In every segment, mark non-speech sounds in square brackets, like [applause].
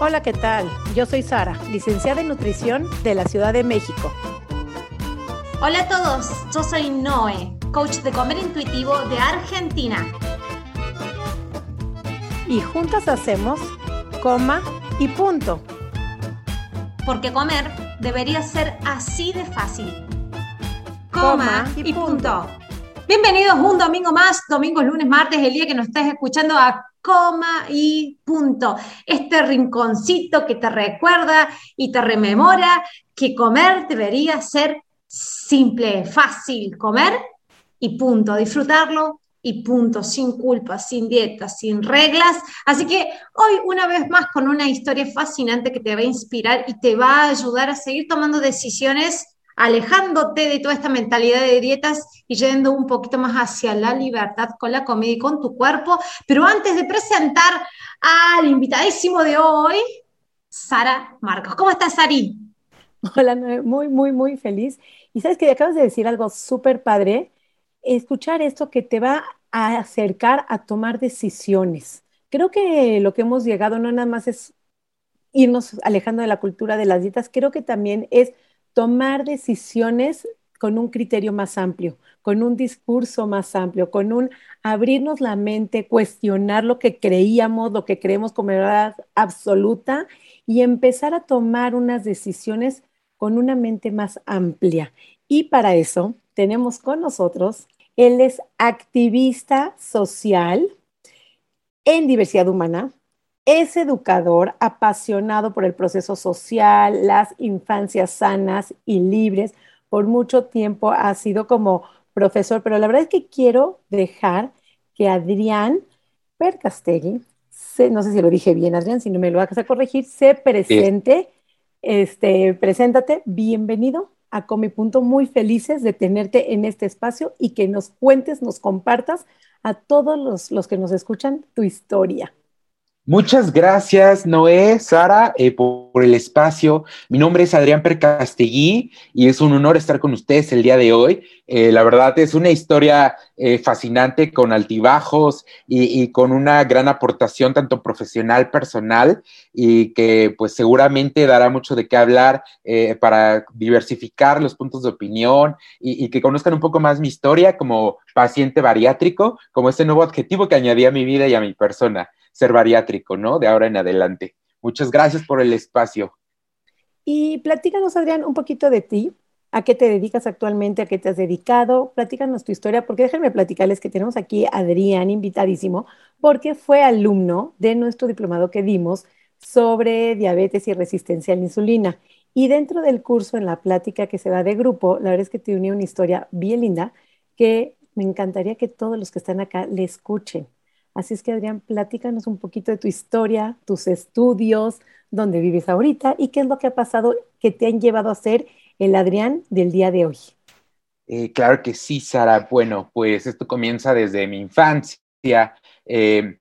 Hola, ¿qué tal? Yo soy Sara, licenciada en nutrición de la Ciudad de México. Hola a todos, yo soy Noé, coach de comer intuitivo de Argentina. Y juntas hacemos coma y punto. Porque comer debería ser así de fácil. Coma, y, punto. Bienvenidos un domingo más, domingo, lunes, martes, el día que nos estés escuchando a coma y punto. Este rinconcito que te recuerda y te rememora que comer debería ser simple, fácil, comer y punto, disfrutarlo y punto, sin culpa, sin dieta, sin reglas. Así que hoy una vez más con una historia fascinante que te va a inspirar y te va a ayudar a seguir tomando decisiones alejándote de toda esta mentalidad de dietas y yendo un poquito más hacia la libertad con la comida y con tu cuerpo. Pero antes de presentar al invitadísimo de hoy, Sara Marcos. ¿Cómo estás, Sari? Hola, muy, muy, muy feliz. Y sabes que acabas de decir algo súper padre, escuchar esto que te va a acercar a tomar decisiones. Creo que lo que hemos llegado no nada más es irnos alejando de la cultura de las dietas, creo que también es tomar decisiones con un criterio más amplio, con un discurso más amplio, con un abrirnos la mente, cuestionar lo que creíamos, lo que creemos como verdad absoluta y empezar a tomar unas decisiones con una mente más amplia. Y para eso tenemos con nosotros, él es activista social en diversidad humana, es educador apasionado por el proceso social, las infancias sanas y libres. Por mucho tiempo ha sido como profesor, pero la verdad es que quiero dejar que Adrián Percastegui, no sé si lo dije bien, Adrián, si no me lo vas a corregir, se presente. Este, preséntate, bienvenido a Comi Punto, muy felices de tenerte en este espacio y que nos cuentes, nos compartas a todos los, los que nos escuchan tu historia. Muchas gracias, Noé, Sara, eh, por, el espacio. Mi nombre es Adrián Percasteguí y es un honor estar con ustedes el día de hoy. Eh, la verdad es una historia eh, fascinante con altibajos y, con una gran aportación tanto profesional, personal y que pues seguramente dará mucho de qué hablar para diversificar los puntos de opinión y, y que conozcan un poco más mi historia como paciente bariátrico, como este nuevo adjetivo que añadí a mi vida y a mi persona ser bariátrico, ¿no? De ahora en adelante. Muchas gracias por el espacio. Y platícanos, Adrián, un poquito de ti. ¿A qué te dedicas actualmente? ¿A qué te has dedicado? Platícanos tu historia, porque déjenme platicarles que tenemos aquí a Adrián, invitadísimo, porque fue alumno de nuestro diplomado que dimos sobre diabetes y resistencia a la insulina. Y dentro del curso, en la plática que se da de grupo, la verdad es que te uní una historia bien linda que me encantaría que todos los que están acá le escuchen. Así es que Adrián, platícanos un poquito de tu historia, tus estudios, dónde vives ahorita y qué es lo que ha pasado que te han llevado a ser el Adrián del día de hoy. Eh, claro que sí, Sara. Bueno, pues esto comienza desde mi infancia. Eh,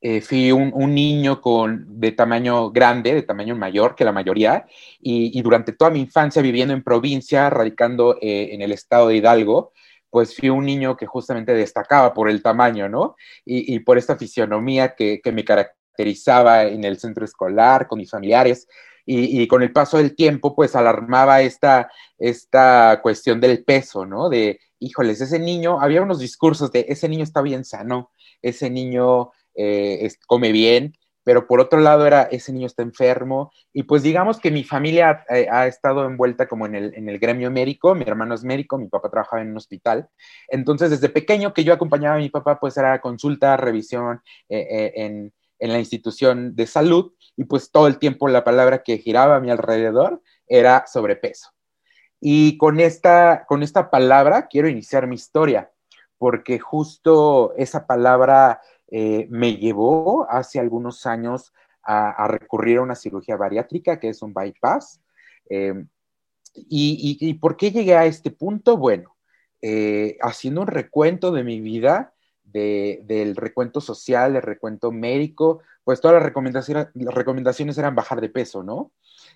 eh, fui un, niño con, de tamaño grande, de tamaño mayor que la mayoría, y, y durante toda mi infancia viviendo en provincia, radicando en el estado de Hidalgo, pues fui un niño que justamente destacaba por el tamaño, ¿no? Y, por esta fisionomía que, me caracterizaba en el centro escolar, con mis familiares. Y, con el paso del tiempo, pues alarmaba esta, esta cuestión del peso, ¿no? De, híjoles, ese niño, había unos discursos de, ese niño está bien sano, ese niño eh, come bien, pero por otro lado era, ese niño está enfermo, y pues digamos que mi familia eh, ha estado envuelta como en el, en el, gremio médico, mi hermano es médico, mi papá trabajaba en un hospital, entonces desde pequeño que yo acompañaba a mi papá, pues era consulta, revisión eh, eh, en, en la institución de salud, y pues todo el tiempo la palabra que giraba a mi alrededor era sobrepeso. Y con esta, con esta palabra quiero iniciar mi historia, porque justo esa palabra eh, me llevó hace algunos años a, recurrir a una cirugía bariátrica, que es un bypass. Eh, y, por qué llegué a este punto? Bueno, eh, haciendo un recuento de mi vida, del recuento social, del recuento médico, pues todas las recomendaciones, las recomendaciones eran bajar de peso, ¿no?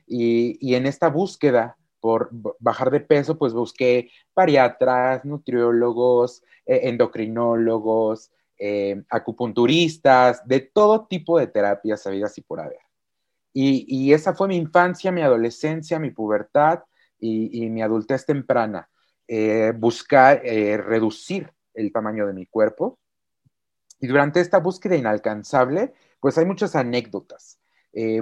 Y, y, en esta búsqueda por bajar de peso, pues busqué bariatras, nutriólogos, endocrinólogos, eh, acupunturistas, de todo tipo de terapias habidas y por haber. Y, esa fue mi infancia, mi adolescencia, mi pubertad y, mi adultez temprana. Eh, buscar eh, reducir el tamaño de mi cuerpo. Y durante esta búsqueda inalcanzable, pues hay muchas anécdotas.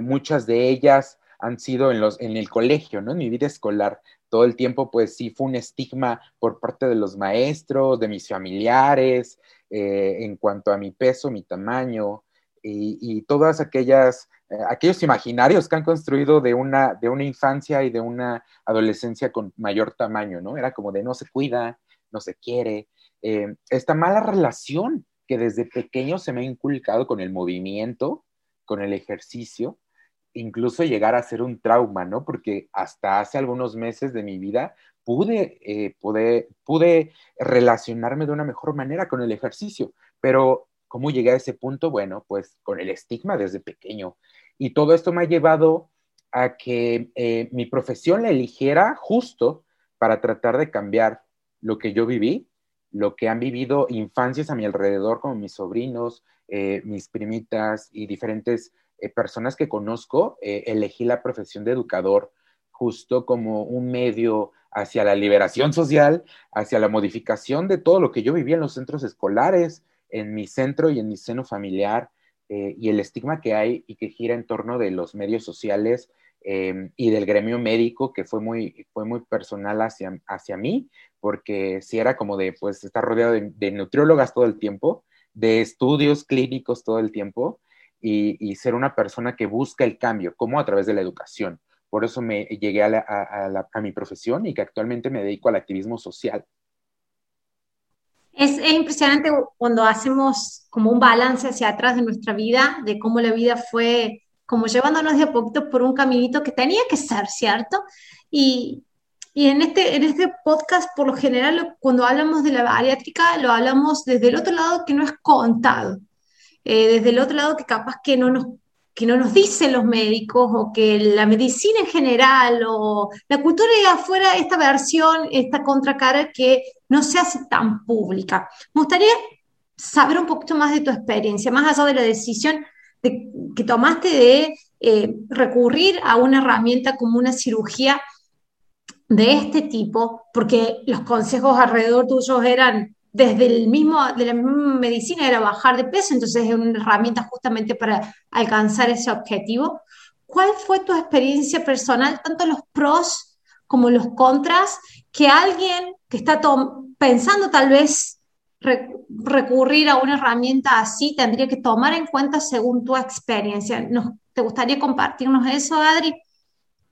Muchas de ellas han sido en, los, en el colegio, ¿no? En mi vida escolar. Todo el tiempo, pues sí, fue un estigma por parte de los maestros, de mis familiares, en cuanto a mi peso, mi tamaño y, y todas aquellas eh, aquellos imaginarios que han construido de una, de una infancia y de una adolescencia con mayor tamaño, ¿no? Era como de no se cuida, no se quiere. Eh, esta mala relación que desde pequeño se me ha inculcado con el movimiento, con el ejercicio, incluso llegar a ser un trauma, ¿no? Porque hasta hace algunos meses de mi vida pude, eh, pude, pude relacionarme de una mejor manera con el ejercicio, pero ¿cómo llegué a ese punto? Bueno, pues con el estigma desde pequeño. Y todo esto me ha llevado a que eh, mi profesión la eligiera justo para tratar de cambiar lo que yo viví, lo que han vivido infancias a mi alrededor, como mis sobrinos, eh, mis primitas y diferentes eh, personas que conozco. elegí la profesión de educador justo como un medio hacia la liberación social, hacia la modificación de todo lo que yo vivía en los centros escolares, en mi centro y en mi seno familiar, eh, y el estigma que hay y que gira en torno de los medios sociales em, y del gremio médico, que fue muy, fue muy personal hacia, hacia mí, porque si era como de, pues, estar rodeado de, nutriólogas todo el tiempo, de estudios clínicos todo el tiempo, y, ser una persona que busca el cambio, como a través de la educación. Por eso me llegué a, a mi profesión y que actualmente me dedico al activismo social. Es, impresionante cuando hacemos como un balance hacia atrás de nuestra vida, de cómo la vida fue como llevándonos de a poquito por un caminito que tenía que ser, ¿cierto? Y, y en, este, en este podcast, por lo general, cuando hablamos de la bariátrica, lo hablamos desde el otro lado que no es contado, eh, desde el otro lado que capaz que no nos que no nos dicen los médicos o que la medicina en general o la cultura de afuera, esta versión, esta contracara que no se hace tan pública. Me gustaría saber un poquito más de tu experiencia, más allá de la decisión que tomaste de eh, recurrir a una herramienta como una cirugía de este tipo, porque los consejos alrededor tuyos eran desde el mismo, de la misma medicina era bajar de peso, entonces es una herramienta justamente para alcanzar ese objetivo. ¿Cuál fue tu experiencia personal, tanto los pros como los contras, que alguien que está pensando tal vez recurrir a una herramienta así tendría que tomar en cuenta según tu experiencia? ¿Te gustaría compartirnos eso, Adri?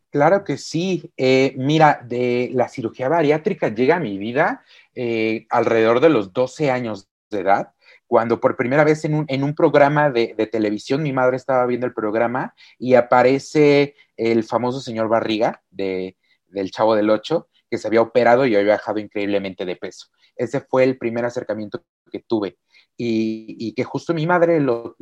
Claro que sí. Eh, mira, de la cirugía bariátrica llega a mi vida eh, alrededor de los 12 años de edad, cuando por primera vez en un, programa de, televisión, mi madre estaba viendo el programa y aparece el famoso señor Barriga de, del Chavo del Ocho, que se había operado y había bajado increíblemente de peso. Ese fue el primer acercamiento que tuve y, que justo mi madre lo,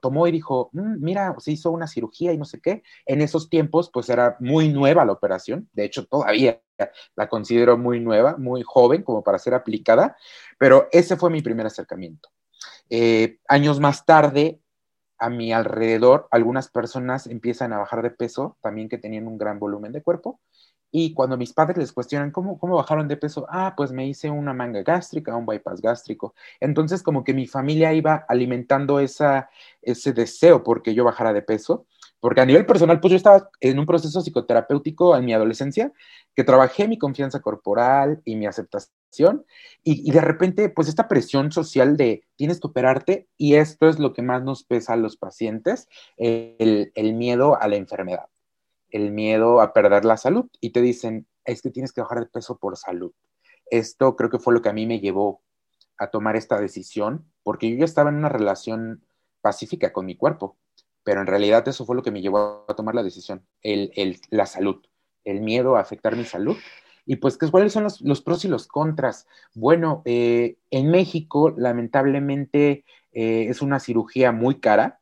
tomó y dijo, mm, mira, se hizo una cirugía y no sé qué. En esos tiempos, pues era muy nueva la operación, de hecho todavía la considero muy nueva, muy joven como para ser aplicada, pero ese fue mi primer acercamiento. Eh, años más tarde, a mi alrededor, algunas personas empiezan a bajar de peso, también que tenían un gran volumen de cuerpo, y cuando mis padres les cuestionan cómo, cómo bajaron de peso, ah, pues me hice una manga gástrica, un bypass gástrico. Entonces, como que mi familia iba alimentando ese deseo porque yo bajara de peso. Porque a nivel personal, pues yo estaba en un proceso psicoterapéutico en mi adolescencia, que trabajé mi confianza corporal y mi aceptación, y, de repente, pues esta presión social de tienes que operarte, y esto es lo que más nos pesa a los pacientes, el, el miedo a la enfermedad el miedo a perder la salud y te dicen, es que tienes que bajar de peso por salud. Esto creo que fue lo que a mí me llevó a tomar esta decisión, porque yo ya estaba en una relación pacífica con mi cuerpo, pero en realidad eso fue lo que me llevó a tomar la decisión, el, la salud, el miedo a afectar mi salud. Y pues, ¿cuáles son los, pros y los contras? Bueno, eh, en México, lamentablemente, eh, es una cirugía muy cara,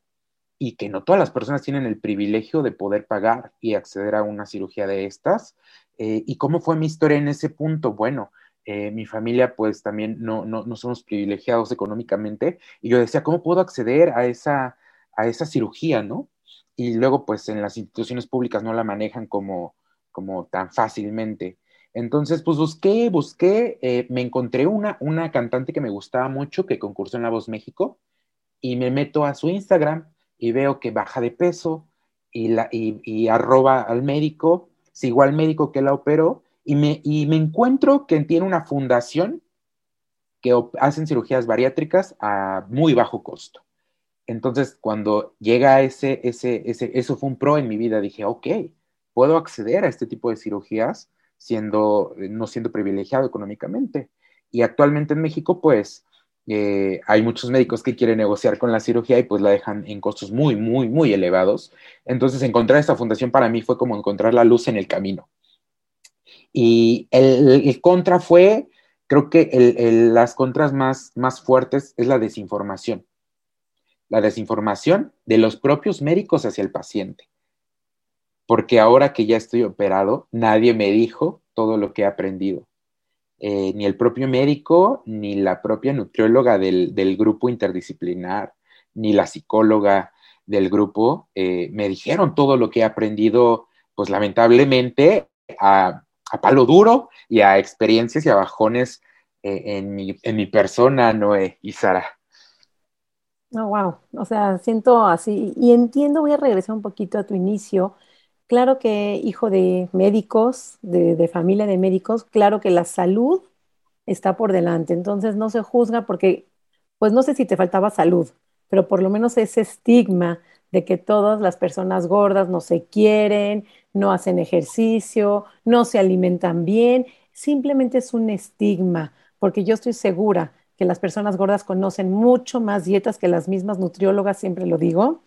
y que no todas las personas tienen el privilegio de poder pagar y acceder a una cirugía de estas. Eh, ¿Y cómo fue mi historia en ese punto? Bueno, eh, mi familia pues también no, no, no, somos privilegiados económicamente y yo decía, ¿cómo puedo acceder a esa, a esa cirugía, no? y luego pues en las instituciones públicas no la manejan como, como tan fácilmente. Entonces, pues busqué, busqué, eh, me encontré una, una cantante que me gustaba mucho, que concursó en La Voz México, y me meto a su Instagram y veo que baja de peso y, arroba al médico, sigo al médico que la operó, y me, encuentro que tiene una fundación que hacen cirugías bariátricas a muy bajo costo. Entonces, cuando llega ese, ese, ese, eso fue un pro en mi vida, dije, ok, puedo acceder a este tipo de cirugías siendo, no siendo privilegiado económicamente. Y actualmente en México, pues, eh, hay muchos médicos que quieren negociar con la cirugía y pues la dejan en costos muy, muy, muy elevados. Entonces, encontrar esta fundación para mí fue como encontrar la luz en el camino. Y el, contra fue, creo que las contras más, más fuertes es la desinformación la desinformación de los propios médicos hacia el paciente. Porque ahora que ya estoy operado, nadie me dijo todo lo que he aprendido. Eh, ni el propio médico, ni la propia nutrióloga del, grupo interdisciplinar, ni la psicóloga del grupo eh, me dijeron todo lo que he aprendido, pues lamentablemente, a, palo duro y a experiencias y a bajones eh, en, mi, en mi persona, Noé y Sara. Oh, wow. O sea, siento así y entiendo, voy a regresar un poquito a tu inicio. Claro que hijo de médicos, de, familia de médicos, claro que la salud está por delante. Entonces no se juzga porque, pues no sé si te faltaba salud, pero por lo menos ese estigma de que todas las personas gordas no se quieren, no hacen ejercicio, no se alimentan bien, simplemente es un estigma, porque yo estoy segura que las personas gordas conocen mucho más dietas que las mismas nutriólogas, siempre lo digo.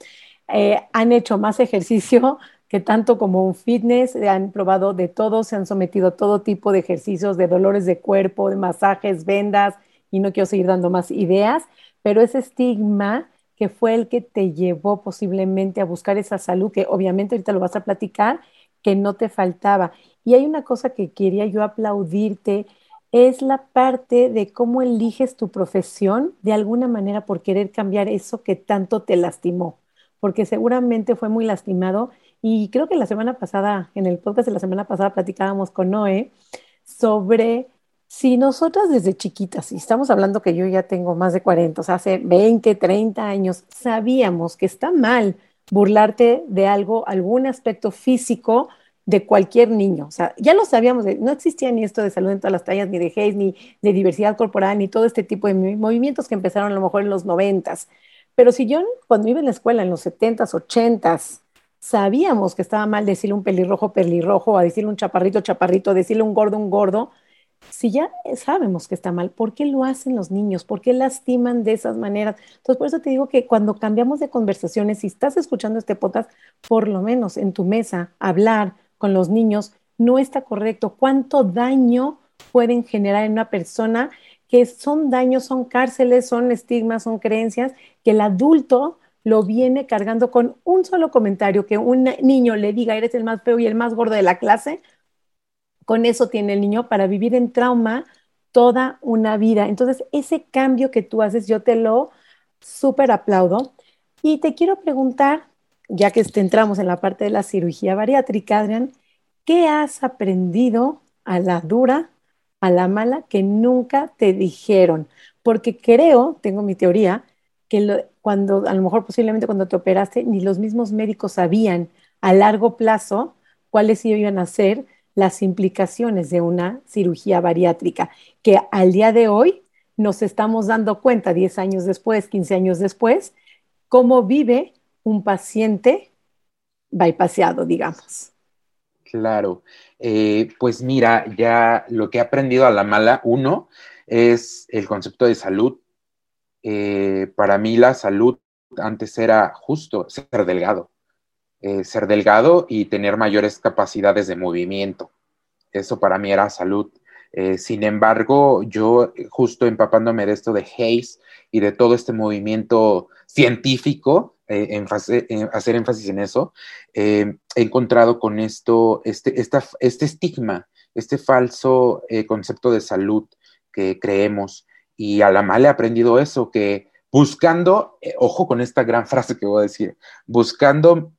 Eh, han hecho más ejercicio que tanto como un fitness, han probado de todo, se han sometido a todo tipo de ejercicios, de dolores de cuerpo, de masajes, vendas, y no quiero seguir dando más ideas, pero ese estigma que fue el que te llevó posiblemente a buscar esa salud, que obviamente ahorita lo vas a platicar, que no te faltaba. Y hay una cosa que quería yo aplaudirte, es la parte de cómo eliges tu profesión de alguna manera por querer cambiar eso que tanto te lastimó, porque seguramente fue muy lastimado. Y creo que la semana pasada, en el podcast de la semana pasada, platicábamos con Noé sobre si nosotras desde chiquitas, y estamos hablando que yo ya tengo más de 40, o sea, hace 20, 30 años, sabíamos que está mal burlarte de algo, algún aspecto físico de cualquier niño. O sea, ya lo sabíamos, no existía ni esto de salud en todas las tallas, ni de gays, ni de diversidad corporal, ni todo este tipo de movimientos que empezaron a lo mejor en los noventas. Pero si yo cuando iba en la escuela en los setentas, ochentas, sabíamos que estaba mal decirle un pelirrojo, pelirrojo, a decirle un chaparrito, chaparrito, decirle un gordo, un gordo, si ya sabemos que está mal, ¿por qué lo hacen los niños? ¿Por qué lastiman de esas maneras? Entonces, por eso te digo que cuando cambiamos de conversaciones, si estás escuchando este podcast, por lo menos en tu mesa, hablar, con los niños no está correcto. ¿Cuánto daño pueden generar en una persona? Que son daños, son cárceles, son estigmas, son creencias que el adulto lo viene cargando con un solo comentario, que un niño le diga, eres el más feo y el más gordo de la clase, con eso tiene el niño para vivir en trauma toda una vida. Entonces, ese cambio que tú haces, yo te lo súper aplaudo. Y te quiero preguntar, ya que entramos en la parte de la cirugía bariátrica, Adrián, ¿qué has aprendido a la dura, a la mala, que nunca te dijeron? Porque creo, tengo mi teoría, que cuando, a lo mejor posiblemente cuando te operaste, ni los mismos médicos sabían a largo plazo cuáles iban a ser las implicaciones de una cirugía bariátrica, que al día de hoy nos estamos dando cuenta, 10 años después, 15 años después, cómo vive un paciente bypassado, digamos. Claro, eh, pues mira, ya lo que he aprendido a la mala, uno, es el concepto de salud. Eh, para mí la salud antes era justo ser delgado, eh, ser delgado y tener mayores capacidades de movimiento. Eso para mí era salud. sin embargo, yo justo empapándome de esto de Hayes y de todo este movimiento científico, eh, hacer énfasis en eso, eh, he encontrado con esto, este, este estigma, este falso eh, concepto de salud que creemos. Y a la mala he aprendido eso, que buscando, ojo con esta gran [laughs] frase que voy a decir, buscando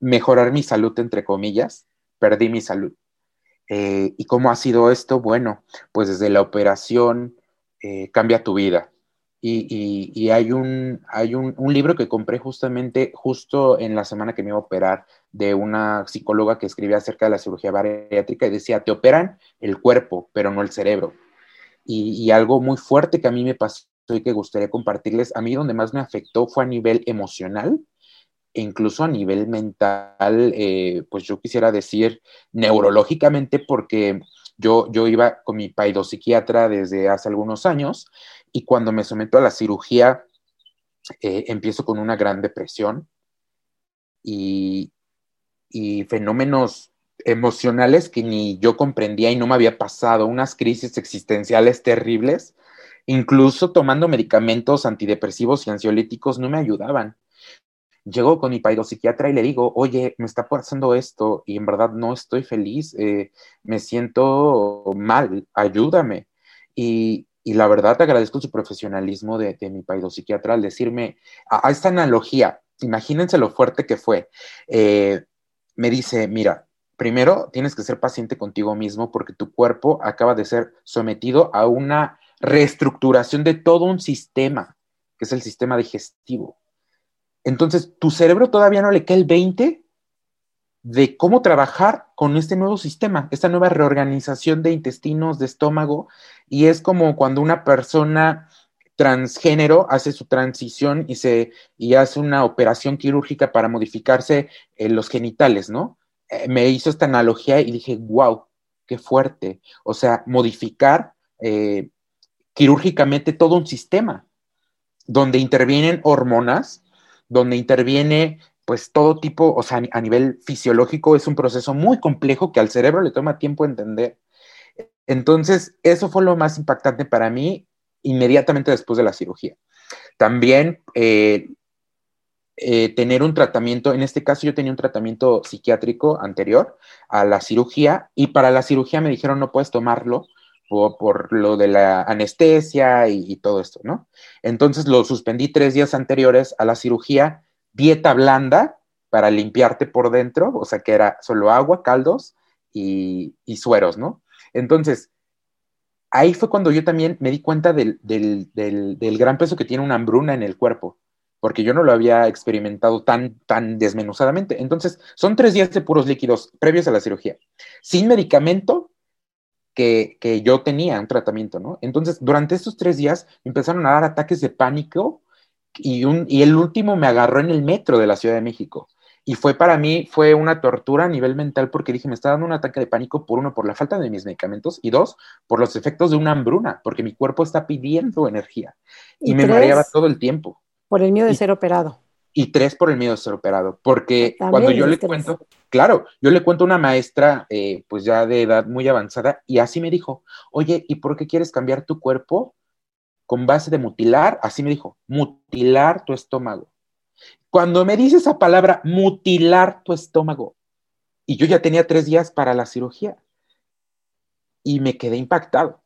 mejorar mi salud, entre comillas, perdí mi salud. Eh, ¿Y cómo ha sido esto? Bueno, pues desde la operación eh, cambia tu vida. Y, hay, un, hay un, libro que compré justamente justo en la semana que me iba a operar de una psicóloga que escribía acerca de la cirugía bariátrica y decía, te operan el cuerpo, pero no el cerebro. Y, algo muy fuerte que a mí me pasó y que gustaría compartirles, a mí donde más me afectó fue a nivel emocional e incluso a nivel mental, eh, pues yo quisiera decir neurológicamente, porque yo, yo iba con mi paidopsiquiatra desde hace algunos años y cuando me someto a la cirugía eh, empiezo con una gran depresión y, y fenómenos emocionales que ni yo comprendía y no me había pasado, unas crisis existenciales terribles, incluso tomando medicamentos antidepresivos y ansiolíticos no me ayudaban. Llego con mi psiquiatra y le digo, oye, me está pasando esto y en verdad no estoy feliz, eh, me siento mal, ayúdame. Y, la verdad agradezco su profesionalismo de, de mi psiquiatra al decirme, a, esta analogía, imagínense lo fuerte que fue. Eh, me dice, mira, primero tienes que ser paciente contigo mismo porque tu cuerpo acaba de ser sometido a una reestructuración de todo un sistema, que es el sistema digestivo. Entonces, tu cerebro todavía no le queda el 20 de cómo trabajar con este nuevo sistema, esta nueva reorganización de intestinos, de estómago, y es como cuando una persona transgénero hace su transición y, se, y hace una operación quirúrgica para modificarse eh, los genitales, ¿no? Eh, me hizo esta analogía y dije, wow, qué fuerte. O sea, modificar eh, quirúrgicamente todo un sistema donde intervienen hormonas, donde interviene pues todo tipo, o sea, a nivel fisiológico es un proceso muy complejo que al cerebro le toma tiempo entender. Entonces, eso fue lo más impactante para mí inmediatamente después de la cirugía. También eh, eh, tener un tratamiento, en este caso yo tenía un tratamiento psiquiátrico anterior a la cirugía y para la cirugía me dijeron no puedes tomarlo por, lo de la anestesia y, todo esto, ¿no? Entonces lo suspendí tres días anteriores a la cirugía, dieta blanda para limpiarte por dentro, o sea que era solo agua, caldos y, sueros, ¿no? Entonces, ahí fue cuando yo también me di cuenta del, del gran peso que tiene una hambruna en el cuerpo porque yo no lo había experimentado tan, tan desmenuzadamente. Entonces, son tres días de puros líquidos previos a la cirugía, sin medicamento que, yo tenía, un tratamiento, ¿no? Entonces, durante estos tres días empezaron a dar ataques de pánico y, un, y el último me agarró en el metro de la Ciudad de México. Y fue para mí, fue una tortura a nivel mental porque dije, me está dando un ataque de pánico por uno, por la falta de mis medicamentos y dos, por los efectos de una hambruna, porque mi cuerpo está pidiendo energía y, me mareaba todo el tiempo. Por el miedo de ser operado. Y tres por el miedo de ser operado, porque cuando yo le cuento, claro, yo le cuento a una maestra, eh, pues ya de edad muy avanzada, y así me dijo, oye, ¿y por qué quieres cambiar tu cuerpo con base de mutilar? Así me dijo, mutilar tu estómago. Cuando me dice esa palabra, mutilar tu estómago, y yo ya tenía tres días para la cirugía, y me quedé impactado,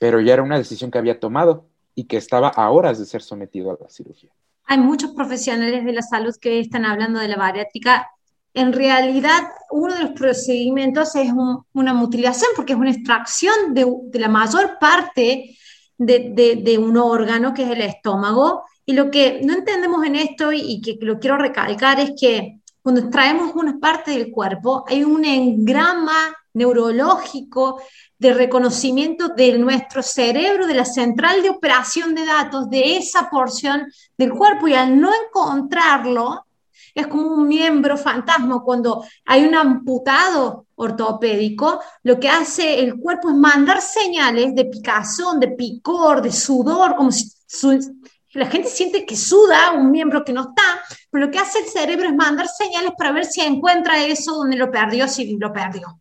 pero ya era una decisión que había tomado y que estaba a horas de ser sometido a la cirugía. Hay muchos profesionales de la salud que están hablando de la bariátrica. En realidad, uno de los procedimientos es una mutilación porque es una extracción de, la mayor parte de, un órgano que es el estómago. Y lo que no entendemos en esto y que lo quiero recalcar es que cuando extraemos una parte del cuerpo, hay un engrama neurológico de reconocimiento de nuestro cerebro, de la central de operación de datos de esa porción del cuerpo y al no encontrarlo, es como un miembro fantasma. Cuando hay un amputado ortopédico, lo que hace el cuerpo es mandar señales de picazón, de picor, de sudor, como si la gente siente que suda un miembro que no está, pero lo que hace el cerebro es mandar señales para ver si encuentra eso donde lo perdió, si lo perdió.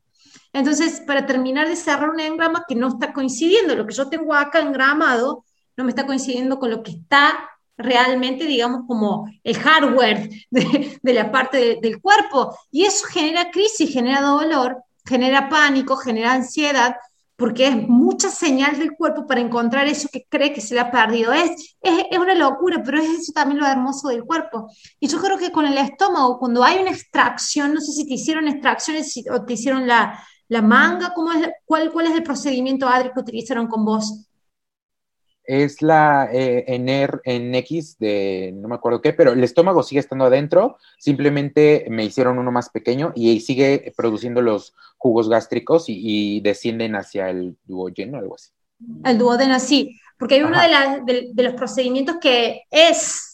Entonces, para terminar de cerrar un engrama que no está coincidiendo, lo que yo tengo acá engramado no me está coincidiendo con lo que está realmente, digamos, como el hardware [laughs] de, la parte del cuerpo. Y eso genera crisis, genera dolor, genera pánico, genera ansiedad, porque es mucha señal del cuerpo para encontrar eso que cree que se le ha perdido. Es, es, una locura, pero es eso también lo hermoso del cuerpo. Y yo creo que con el estómago, cuando hay una extracción, no sé si te hicieron extracciones o te hicieron la, la manga, ¿cómo es, cuál, ¿cuál es el procedimiento, Adri, que utilizaron con vos? Es la eh, en, X de no me acuerdo qué, pero el estómago sigue estando adentro, simplemente me hicieron uno más pequeño y sigue produciendo los jugos gástricos y, descienden hacia el duodeno, algo así. El duodeno, sí, porque hay uno de, de los procedimientos que es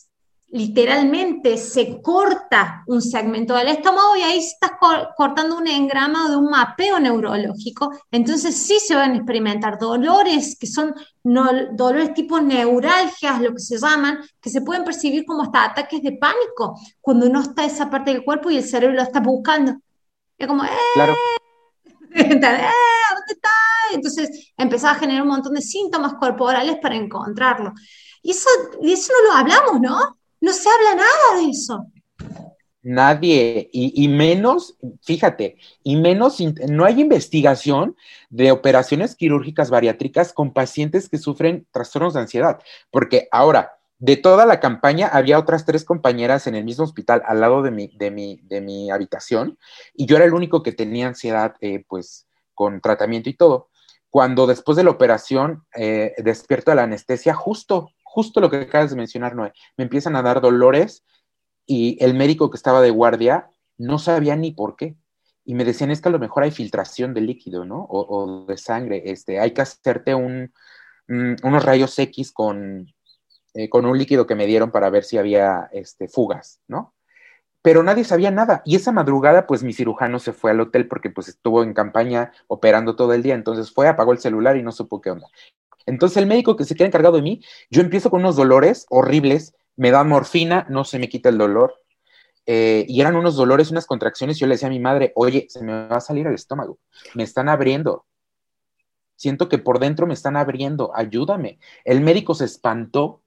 literalmente se corta un segmento del estómago y ahí estás cortando un engrama de un mapeo neurológico. Entonces sí se van a experimentar dolores que son dolores tipo neuralgias, lo que se llaman, que se pueden percibir como hasta ataques de pánico cuando no está esa parte del cuerpo y el cerebro lo está buscando. Es como, ¡eh! Claro. [laughs] ¡Eh! ¿Dónde está? Entonces empezaba a generar un montón de síntomas corporales para encontrarlo. Y eso, y eso no lo hablamos, ¿no? No se habla nada de eso. Nadie, y, menos, fíjate, y menos, no hay investigación de operaciones quirúrgicas bariátricas con pacientes que sufren trastornos de ansiedad, porque ahora, de toda la campaña, había otras tres compañeras en el mismo hospital al lado de mi, de mi, de mi habitación, y yo era el único que tenía ansiedad, eh, pues, con tratamiento y todo. Cuando después de la operación eh, despierto de la anestesia, justo justo lo que acabas de mencionar, Noé, me empiezan a dar dolores y el médico que estaba de guardia no sabía ni por qué. Y me decían, es que a lo mejor hay filtración de líquido, ¿no? O, de sangre. Este, hay que hacerte un, mm, unos rayos X con, eh, con un líquido que me dieron para ver si había este, fugas, ¿no? Pero nadie sabía nada. Y esa madrugada, pues mi cirujano se fue al hotel porque pues estuvo en campaña operando todo el día. Entonces fue, apagó el celular y no supo qué onda. Entonces el médico que se queda encargado de mí, yo empiezo con unos dolores horribles, me da morfina, no se me quita el dolor. Eh, y eran unos dolores, unas contracciones. Yo le decía a mi madre, oye, se me va a salir el estómago, me están abriendo. Siento que por dentro me están abriendo, ayúdame. El médico se espantó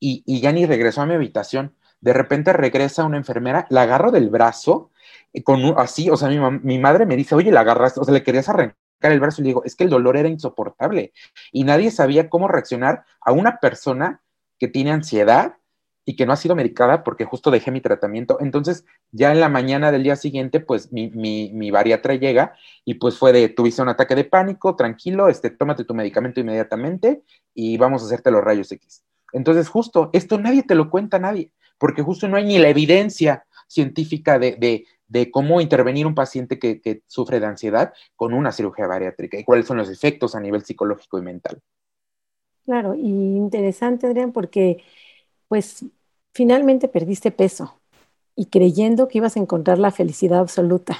y, ya ni regresó a mi habitación. De repente regresa una enfermera, la agarro del brazo, eh, con así, o sea, mi, mi, madre me dice, oye, la agarraste, o sea, le querías arrancar el brazo y le digo, es que el dolor era insoportable y nadie sabía cómo reaccionar a una persona que tiene ansiedad y que no ha sido medicada porque justo dejé mi tratamiento. Entonces, ya en la mañana del día siguiente, pues mi, mi, bariatra llega y pues fue de, tuviste un ataque de pánico, tranquilo, este, tómate tu medicamento inmediatamente y vamos a hacerte los rayos X. Entonces, justo, esto nadie te lo cuenta nadie, porque justo no hay ni la evidencia científica de cómo intervenir un paciente que, sufre de ansiedad con una cirugía bariátrica y cuáles son los efectos a nivel psicológico y mental. Claro, y interesante, Adrián, porque pues finalmente perdiste peso y creyendo que ibas a encontrar la felicidad absoluta.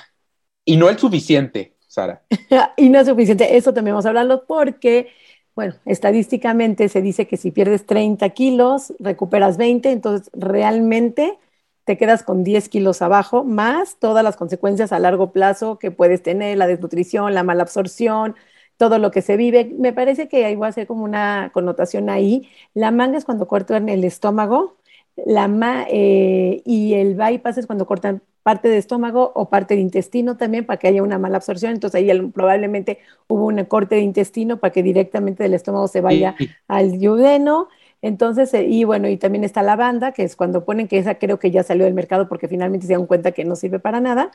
Y no el suficiente, Sara. [laughs] y no es suficiente, eso también vamos a hablarlo porque, bueno, estadísticamente se dice que si pierdes 30 kilos, recuperas 20, entonces realmente te quedas con 10 kilos abajo, más todas las consecuencias a largo plazo que puedes tener, la desnutrición, la mala absorción, todo lo que se vive. Me parece que ahí voy a hacer como una connotación ahí. La manga es cuando cortan el estómago, la eh, y el bypass es cuando cortan parte de estómago o parte de intestino también para que haya una mala absorción. Entonces ahí probablemente hubo un corte de intestino para que directamente del estómago se vaya al duodeno. Entonces, eh, y bueno, y también está la banda, que es cuando ponen que esa creo que ya salió del mercado porque finalmente se dan cuenta que no sirve para nada.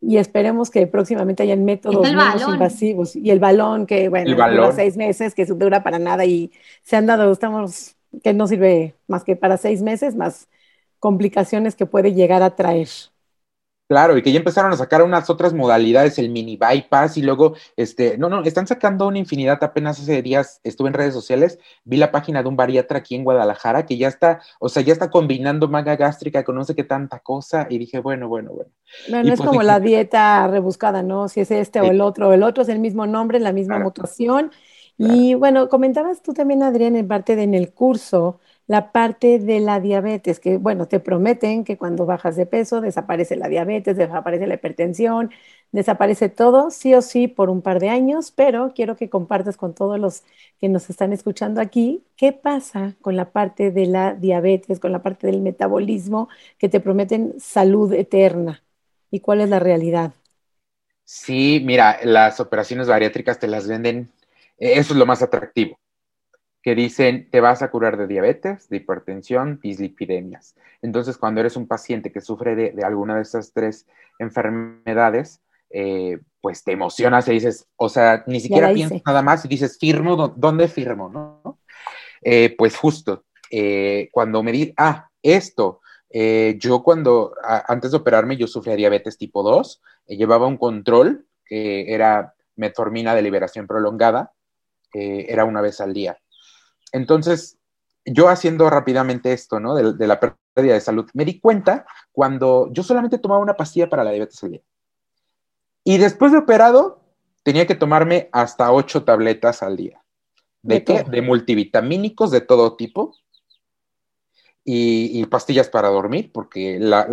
Y esperemos que próximamente hayan métodos menos invasivos. Y el balón, que bueno, dura seis meses, que dura para nada y se han dado, estamos, que no sirve más que para seis meses, más complicaciones que puede llegar a traer. Claro, y que ya empezaron a sacar unas otras modalidades, el mini bypass y luego, este, no, no, están sacando una infinidad. Apenas hace días estuve en redes sociales, vi la página de un bariatra aquí en Guadalajara que ya está, o sea, ya está combinando manga gástrica con no sé qué tanta cosa y dije, bueno, bueno, bueno. No, no es pues como la dieta rebuscada, ¿no? Si es este o el otro, el otro es el mismo nombre, la misma mutación. Y bueno, comentabas tú también, Adrián, en parte de en el curso la parte de la diabetes, que bueno, te prometen que cuando bajas de peso desaparece la diabetes, desaparece la hipertensión, desaparece todo, sí o sí, por un par de años, pero quiero que compartas con todos los que nos están escuchando aquí, qué pasa con la parte de la diabetes, con la parte del metabolismo, que te prometen salud eterna y cuál es la realidad. Sí, mira, las operaciones bariátricas te las venden Eso es lo más atractivo, que dicen, te vas a curar de diabetes, de hipertensión, dislipidemias. Entonces, cuando eres un paciente que sufre de, alguna de estas tres enfermedades, eh, pues te emocionas y dices, o sea, ni siquiera piensas nada más y dices, firmo, ¿dónde firmo? ¿no? Eh, pues justo, eh, cuando me di, ah, esto, yo cuando, antes de operarme, yo sufría diabetes tipo 2, llevaba un control que era metformina de liberación prolongada, era una vez al día. Entonces, yo haciendo rápidamente esto, ¿no? De, la pérdida de salud, me di cuenta cuando yo solamente tomaba una pastilla para la diabetes al día. Y después de operado, tenía que tomarme hasta ocho tabletas al día. ¿De, qué? De multivitamínicos de todo tipo y, pastillas para dormir, porque las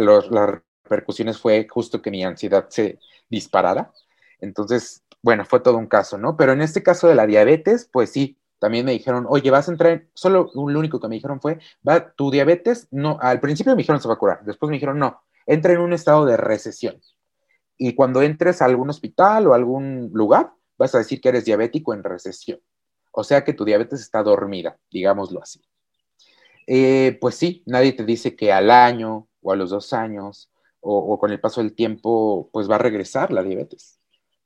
repercusiones fue justo que mi ansiedad se disparara. Entonces, bueno, fue todo un caso, ¿no? Pero en este caso de la diabetes, pues sí, también me dijeron, oye, vas a entrar, solo lo único que me dijeron fue, va, tu diabetes, no, al principio me dijeron se va a curar, después me dijeron, no, entra en un estado de recesión. Y cuando entres a algún hospital o algún lugar, vas a decir que eres diabético en recesión. O sea que tu diabetes está dormida, digámoslo así. Eh, pues sí, nadie te dice que al año o a los dos años o, con el paso del tiempo, pues va a regresar la diabetes.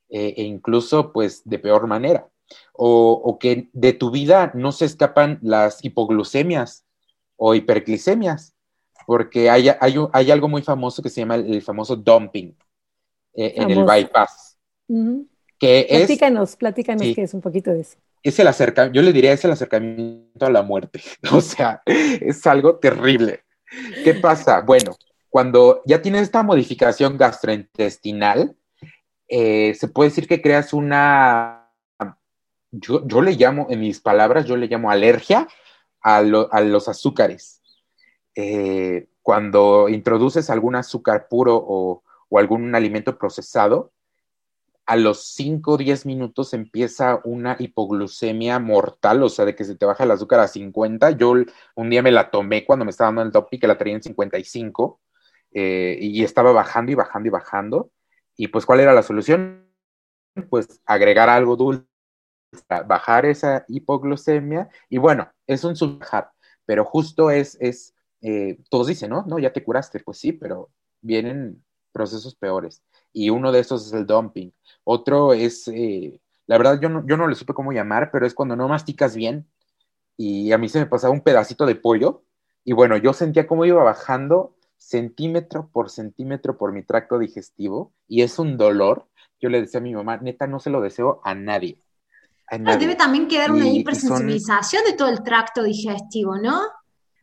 Eh, e incluso, pues, de peor manera o, que de tu vida no se escapan las hipoglucemias o hiperglicemias, porque hay, hay, algo muy famoso que se llama el, famoso dumping eh, en el bypass. que platícanos, platícanos qué es un poquito de eso. Es el acercamiento, yo le diría, es el acercamiento a la muerte. [laughs] O sea, es algo terrible. ¿Qué pasa? Bueno, cuando ya tienes esta modificación gastrointestinal, eh, se puede decir que creas una yo, le llamo, en mis palabras, yo le llamo alergia a, los azúcares. Eh, cuando introduces algún azúcar puro o, algún alimento procesado, a los 5 o 10 minutos empieza una hipoglucemia mortal, o sea, de que se te baja el azúcar a 50. Yo un día me la tomé cuando me estaba dando el topi, que la traía en 55, eh, y estaba bajando y bajando y bajando. Y pues, ¿cuál era la solución? Pues agregar algo dulce bajar esa hipoglucemia y bueno, es un subbajar, pero justo es, es eh, todos dicen, ¿no? No, ya te curaste, pues sí, pero vienen procesos peores y uno de esos es el dumping. Otro es, eh, la verdad yo no, yo no le supe cómo llamar, pero es cuando no masticas bien y a mí se me pasaba un pedacito de pollo y bueno, yo sentía cómo iba bajando centímetro por centímetro por mi tracto digestivo y es un dolor. Yo le decía a mi mamá, neta, no se lo deseo a nadie debe también quedar una hipersensibilización de todo el tracto digestivo, ¿no?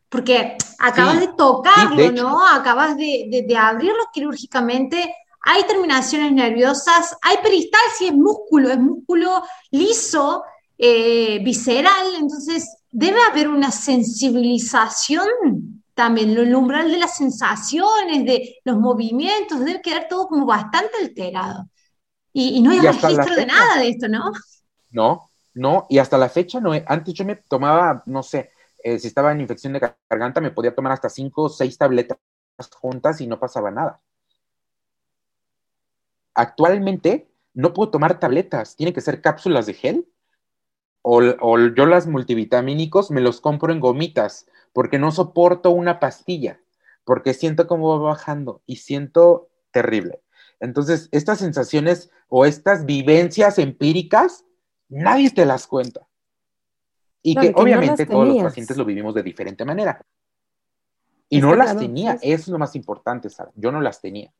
Porque acabas de tocarlo, ¿no? Acabas de, abrirlo quirúrgicamente. Hay terminaciones nerviosas, hay peristalsis, es músculo, es músculo liso, eh, visceral, entonces debe haber una sensibilización también, el umbral de las sensaciones, de los movimientos, debe quedar todo como bastante alterado. Y, no hay registro de nada de esto, ¿no? No, no, y hasta la fecha no. Antes yo me tomaba, no sé, eh, si estaba en infección de garganta, me podía tomar hasta cinco o seis tabletas juntas y no pasaba nada. Actualmente no puedo tomar tabletas, tienen que ser cápsulas de gel o, o yo las multivitamínicos me los compro en gomitas porque no soporto una pastilla, porque siento como va bajando y siento terrible. Entonces, estas sensaciones o estas vivencias empíricas nadie te las cuenta. Y que, obviamente todos los pacientes lo vivimos de diferente manera. Y no las tenía, eso es lo más importante, Sara. Yo no las tenía.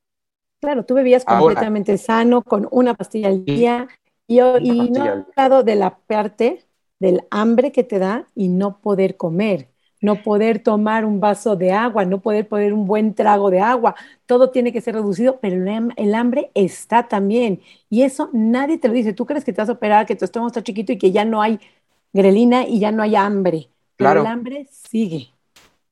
Claro, tú vivías completamente sano, con una pastilla al día, y, y no he hablado de la parte del hambre que te da y no poder comer no poder tomar un vaso de agua, no poder poner un buen trago de agua, todo tiene que ser reducido, pero el hambre está también. Y eso nadie te lo dice. Tú crees que te vas a operar, que tu estómago está chiquito y que ya no hay grelina y ya no hay hambre. Pero el hambre sigue.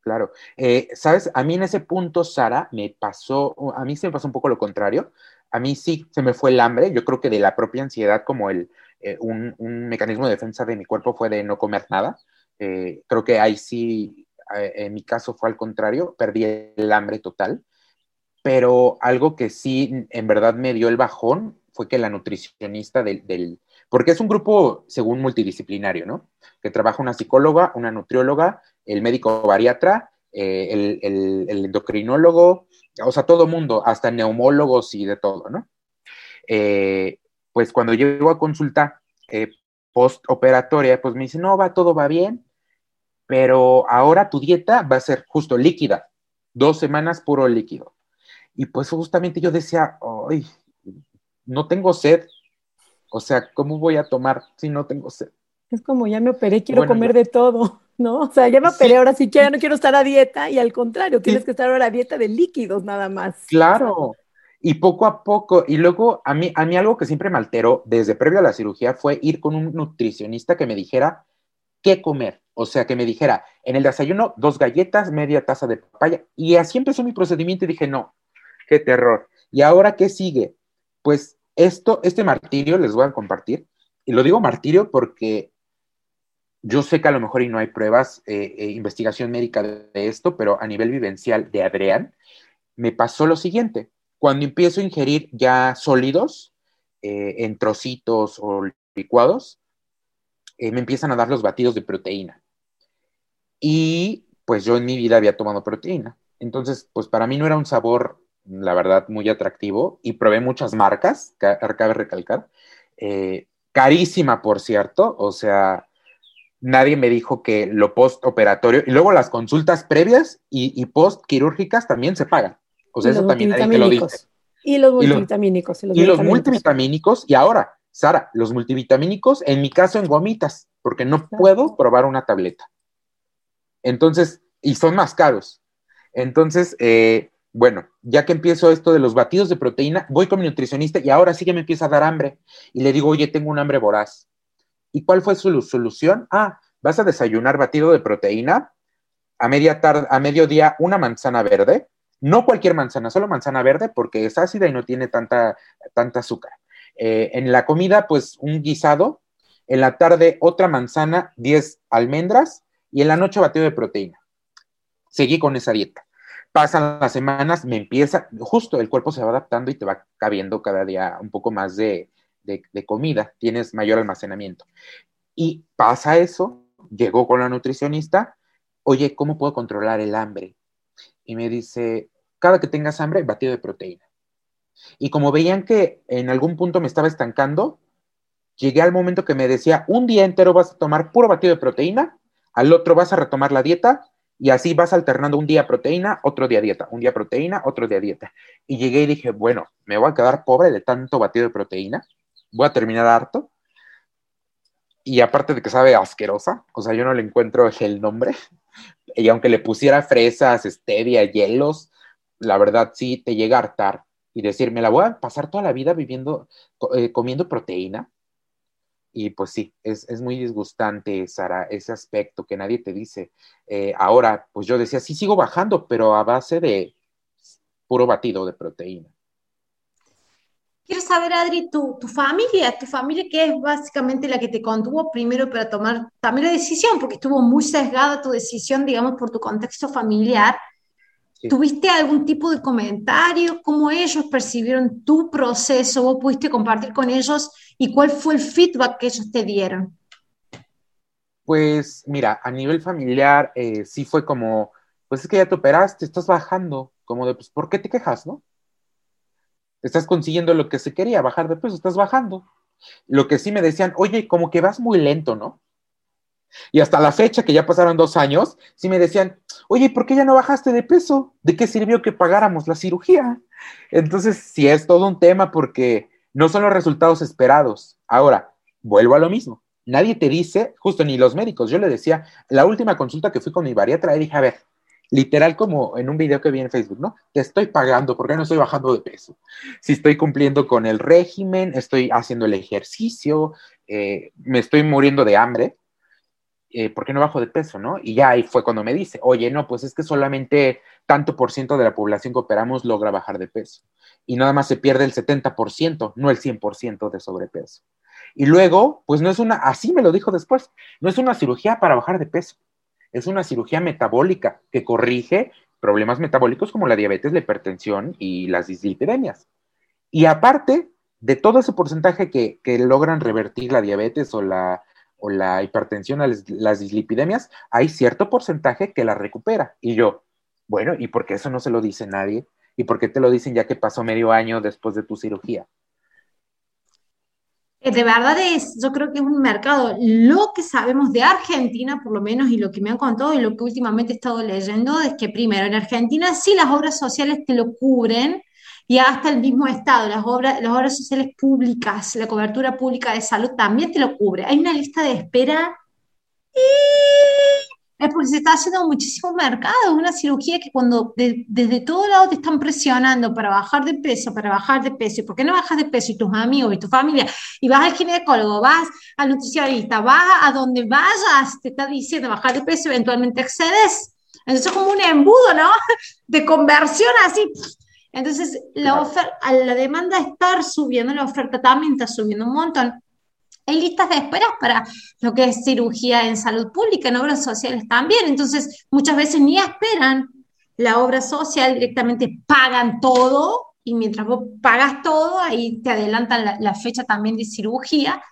Claro. Eh, Sabes, a mí en ese punto, Sara, me pasó, a mí se me pasó un poco lo contrario. A mí sí se me fue el hambre. Yo creo que de la propia ansiedad, como el, eh, un, un mecanismo de defensa de mi cuerpo fue de no comer nada eh, creo que ahí sí, eh, en mi caso fue al contrario, perdí el hambre total, pero algo que sí en verdad me dio el bajón fue que la nutricionista del, porque es un grupo, según multidisciplinario, ¿no? Que trabaja una psicóloga, una nutrióloga, el médico bariatra, eh, el, endocrinólogo, o sea, todo mundo, hasta neumólogos y de todo, ¿no? Pues cuando llego a consulta eh, postoperatoria, pues me dice, no, va, todo va bien, pero ahora tu dieta va a ser justo líquida, dos semanas puro líquido. Y pues justamente yo decía, ay, no tengo sed, o sea, ¿cómo voy a tomar si no tengo sed? Es como ya me operé, quiero comer de todo, [laughs] ¿no? O sea, ya me operé, ahora sí que ya no quiero estar a dieta y al contrario, tienes que estar ahora a dieta de líquidos nada más. Claro. Y poco a poco, y luego a mí, a mí algo que siempre me alteró desde previo a la cirugía fue ir con un nutricionista que me dijera qué comer. O sea, que me dijera, en el desayuno, dos galletas, media taza de papaya. Y así empezó mi procedimiento y dije, no, qué terror. ¿Y ahora qué sigue? Pues esto, este martirio les voy a compartir. Y lo digo martirio porque yo sé que a lo mejor y no hay pruebas, eh, eh, investigación médica de, esto, pero a nivel vivencial de Adrián, me pasó lo siguiente. Cuando empiezo a ingerir ya sólidos, eh, en trocitos o licuados, me empiezan a dar los batidos de proteína. Y pues yo en mi vida había tomado proteína. Entonces, pues para mí no era un sabor, la verdad, muy atractivo y probé muchas marcas, cabe recalcar. carísima, por cierto, o sea, nadie me dijo que lo postoperatorio y luego las consultas previas y, post quirúrgicas también se pagan. O sea, eso también nadie te lo dice. Y los multivitamínicos. Y los, multivitamínicos. y ahora, Sara, los multivitamínicos, en mi caso en gomitas, porque no puedo probar una tableta. Entonces, y son más caros. Entonces, eh, bueno, ya que empiezo esto de los batidos de proteína, voy con mi nutricionista y ahora sí que me empieza a dar hambre. Y le digo, oye, tengo un hambre voraz. ¿Y cuál fue su solución? Ah, vas a desayunar batido de proteína, a a mediodía una manzana verde, no cualquier manzana, solo manzana verde porque es ácida y no tiene tanta, tanta azúcar. Eh, en la comida, pues un guisado, en la tarde otra manzana, 10 almendras y en la noche batido de proteína. Seguí con esa dieta. Pasan las semanas, me empieza, justo el cuerpo se va adaptando y te va cabiendo cada día un poco más de, de, comida, tienes mayor almacenamiento. Y pasa eso, llegó con la nutricionista, oye, ¿cómo puedo controlar el hambre? Y me dice, cada que tengas hambre, batido de proteína. Y como veían que en algún punto me estaba estancando, llegué al momento que me decía, un día entero vas a tomar puro batido de proteína, al otro vas a retomar la dieta y así vas alternando un día proteína, otro día dieta, un día proteína, otro día dieta. Y llegué y dije, bueno, me voy a quedar pobre de tanto batido de proteína voy a terminar harto. Y aparte de que sabe asquerosa, o sea, yo no le encuentro el nombre. [laughs] Y aunque le pusiera fresas, stevia, hielos, la verdad sí te llega a hartar. Y decir, me la voy a pasar toda la vida viviendo, eh, comiendo proteína. Y pues sí, es, muy disgustante, Sara, ese aspecto que nadie te dice. Eh, ahora, pues yo decía, sí sigo bajando, pero a base de puro batido de proteína. Quiero saber, Adri, tu, tu familia, tu familia que es básicamente la que te contuvo primero para tomar también la decisión, porque estuvo muy sesgada tu decisión, digamos, por tu contexto familiar. ¿Tuviste algún tipo de comentario? ¿Cómo ellos percibieron tu proceso? ¿Vos pudiste compartir con ellos? ¿Y cuál fue el feedback que ellos te dieron? Pues mira, a nivel familiar eh, sí fue como, pues es que ya te operaste, estás bajando, como de, pues, ¿por qué te quejas, no? estás consiguiendo lo que se quería, bajar de peso, estás bajando. Lo que sí me decían, oye, como que vas muy lento, ¿no? Y hasta la fecha, que ya pasaron dos años, sí me decían, oye, ¿por qué ya no bajaste de peso? ¿De qué sirvió que pagáramos la cirugía? Entonces, sí es todo un tema porque no son los resultados esperados. Ahora, vuelvo a lo mismo. Nadie te dice, justo ni los médicos, yo le decía, la última consulta que fui con mi bariatra, dije, a ver, literal como en un video que vi en Facebook, ¿no? Te estoy pagando porque no estoy bajando de peso. Si estoy cumpliendo con el régimen, estoy haciendo el ejercicio, eh, me estoy muriendo de hambre, eh, ¿por qué no bajo de peso, no? Y ya ahí fue cuando me dice, oye, no, pues es que solamente tanto por ciento de la población que operamos logra bajar de peso. Y nada más se pierde el 70%, no el 100% de sobrepeso. Y luego, pues no es una, así me lo dijo después, no es una cirugía para bajar de peso es una cirugía metabólica que corrige problemas metabólicos como la diabetes, la hipertensión y las dislipidemias. Y aparte, de todo ese porcentaje que, logran revertir la diabetes o la, o la hipertensión, las, dislipidemias, hay cierto porcentaje que la recupera. Y yo, bueno, ¿y por qué eso no se lo dice nadie? ¿Y por qué te lo dicen ya que pasó medio año después de tu cirugía? Eh, de verdad es, yo creo que es un mercado. Lo que sabemos de Argentina, por lo menos, y lo que me han contado y lo que últimamente he estado leyendo, es que primero, en Argentina sí las obras sociales te lo cubren, y hasta el mismo Estado, las obras, las obras sociales públicas, la cobertura pública de salud también te lo cubre. Hay una lista de espera y es porque se está haciendo muchísimo mercado, es una cirugía que cuando desde todo lado te están presionando para bajar de peso, para bajar de peso, ¿y por qué no bajas de peso? Y tus amigos y tu familia, y vas al ginecólogo, vas al nutricionista, vas a donde vayas, te está diciendo bajar de peso, eventualmente excedes. Entonces es como un embudo, ¿no? [laughs] De conversión así, entonces, la, oferta, la demanda está subiendo, la oferta también está subiendo un montón. Hay listas de esperas para lo que es cirugía en salud pública, en obras sociales también. Entonces, muchas veces ni esperan la obra social, directamente pagan todo y mientras vos pagas todo, ahí te adelantan la, la fecha también de cirugía.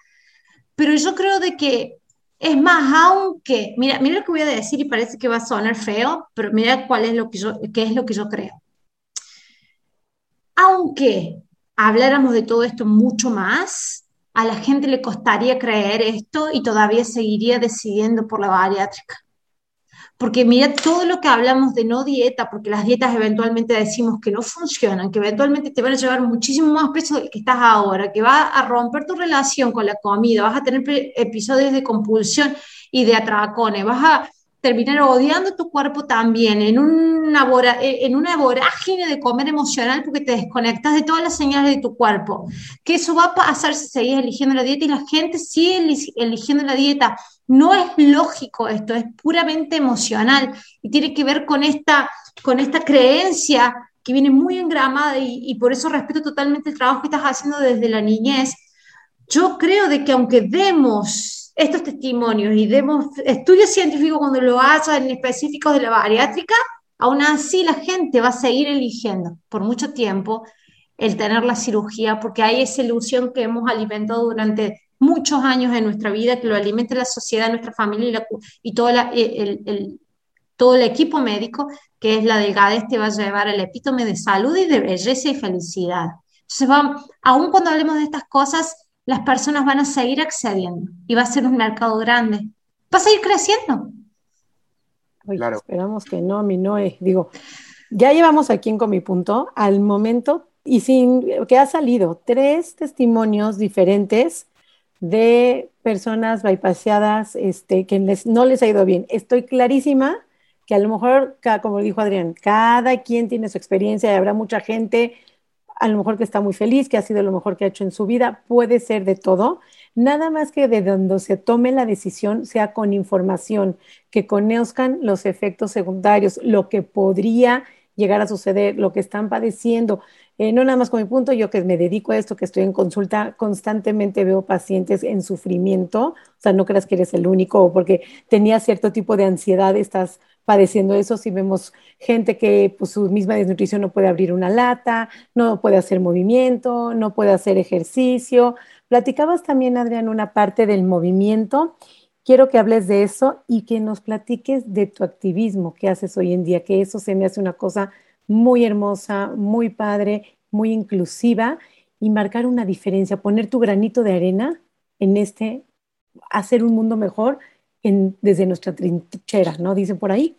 Pero yo creo de que es más, aunque, mira, mira lo que voy a decir y parece que va a sonar feo, pero mira cuál es lo que yo, qué es lo que yo creo aunque habláramos de todo esto mucho más, a la gente le costaría creer esto y todavía seguiría decidiendo por la bariátrica. Porque mira todo lo que hablamos de no dieta, porque las dietas eventualmente decimos que no funcionan, que eventualmente te van a llevar muchísimo más peso del que estás ahora, que va a romper tu relación con la comida, vas a tener episodios de compulsión y de atracones, vas a terminar odiando tu cuerpo también, en una, eh, en una vorágine de comer emocional porque te desconectas de todas las señales de tu cuerpo. Que eso va a pasar si seguís eligiendo la dieta y la gente sigue eligiendo la dieta. No es lógico esto, es puramente emocional y tiene que ver con esta, con esta creencia que viene muy engramada y, y por eso respeto totalmente el trabajo que estás haciendo desde la niñez. Yo creo de que aunque demos estos testimonios y demos estudios científicos cuando lo hacen en específicos de la bariátrica, aún así la gente va a seguir eligiendo por mucho tiempo el tener la cirugía, porque hay esa ilusión que hemos alimentado durante muchos años en nuestra vida, que lo alimenta la sociedad, nuestra familia y, todo, el, todo el equipo médico, que es la delgadez, te va a llevar al epítome de salud y de belleza y felicidad. Entonces, va, aún cuando hablemos de estas cosas, las personas van a seguir accediendo y va a ser un mercado grande. Va a seguir creciendo. claro. Esperamos que no, mi Noé. Digo, ya llevamos aquí en mi punto al momento y sin que ha salido tres testimonios diferentes de personas bypaseadas este, que no les ha ido bien. Estoy clarísima que a lo mejor, como dijo Adrián, cada quien tiene su experiencia y habrá mucha gente a lo mejor que está muy feliz, que ha sido lo mejor que ha hecho en su vida, puede ser de todo, nada más que de donde se tome la decisión sea con información, que conozcan los efectos secundarios, lo que podría llegar a suceder, lo que están padeciendo. Eh, no nada más con mi punto, yo que me dedico a esto, que estoy en consulta, constantemente veo pacientes en sufrimiento, o sea, no creas que eres el único, porque tenía cierto tipo de ansiedad, estás padeciendo eso, si vemos gente que pues, su misma desnutrición no puede abrir una lata, no puede hacer movimiento, no puede hacer ejercicio. Platicabas también, Adrián, una parte del movimiento. Quiero que hables de eso y que nos platiques de tu activismo que haces hoy en día, que eso se me hace una cosa muy hermosa, muy padre, muy inclusiva y marcar una diferencia, poner tu granito de arena en este, hacer un mundo mejor desde nuestra trinchera, ¿no? Dicen por ahí.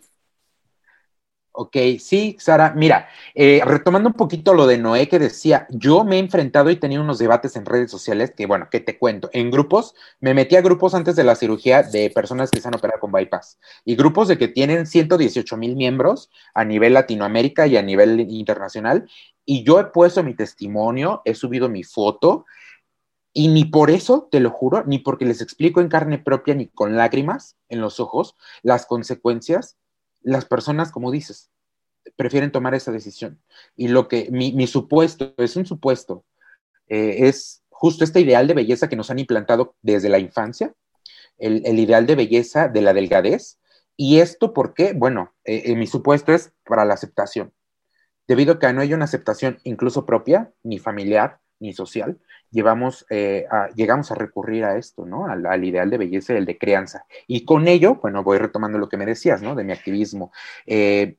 Ok, sí, Sara. Mira, eh, retomando un poquito lo de Noé que decía, yo me he enfrentado y tenido unos debates en redes sociales que, bueno, que te cuento. En grupos, me metí a grupos antes de la cirugía de personas que se han operado con bypass y grupos de que tienen 118 mil miembros a nivel Latinoamérica y a nivel internacional. Y yo he puesto mi testimonio, he subido mi foto y ni por eso, te lo juro, ni porque les explico en carne propia ni con lágrimas en los ojos las consecuencias, las personas, como dices, prefieren tomar esa decisión. Y lo que mi, supuesto, es un supuesto, eh, es justo este ideal de belleza que nos han implantado desde la infancia, el, ideal de belleza de la delgadez. Y esto porque, bueno, eh, eh, mi supuesto es para la aceptación. Debido a que no hay una aceptación incluso propia, ni familiar, ni social, llevamos, eh, llegamos a recurrir a esto, ¿no? Al, ideal de belleza y el de crianza. Y con ello, bueno, voy retomando lo que me decías, ¿no? De mi activismo. Eh,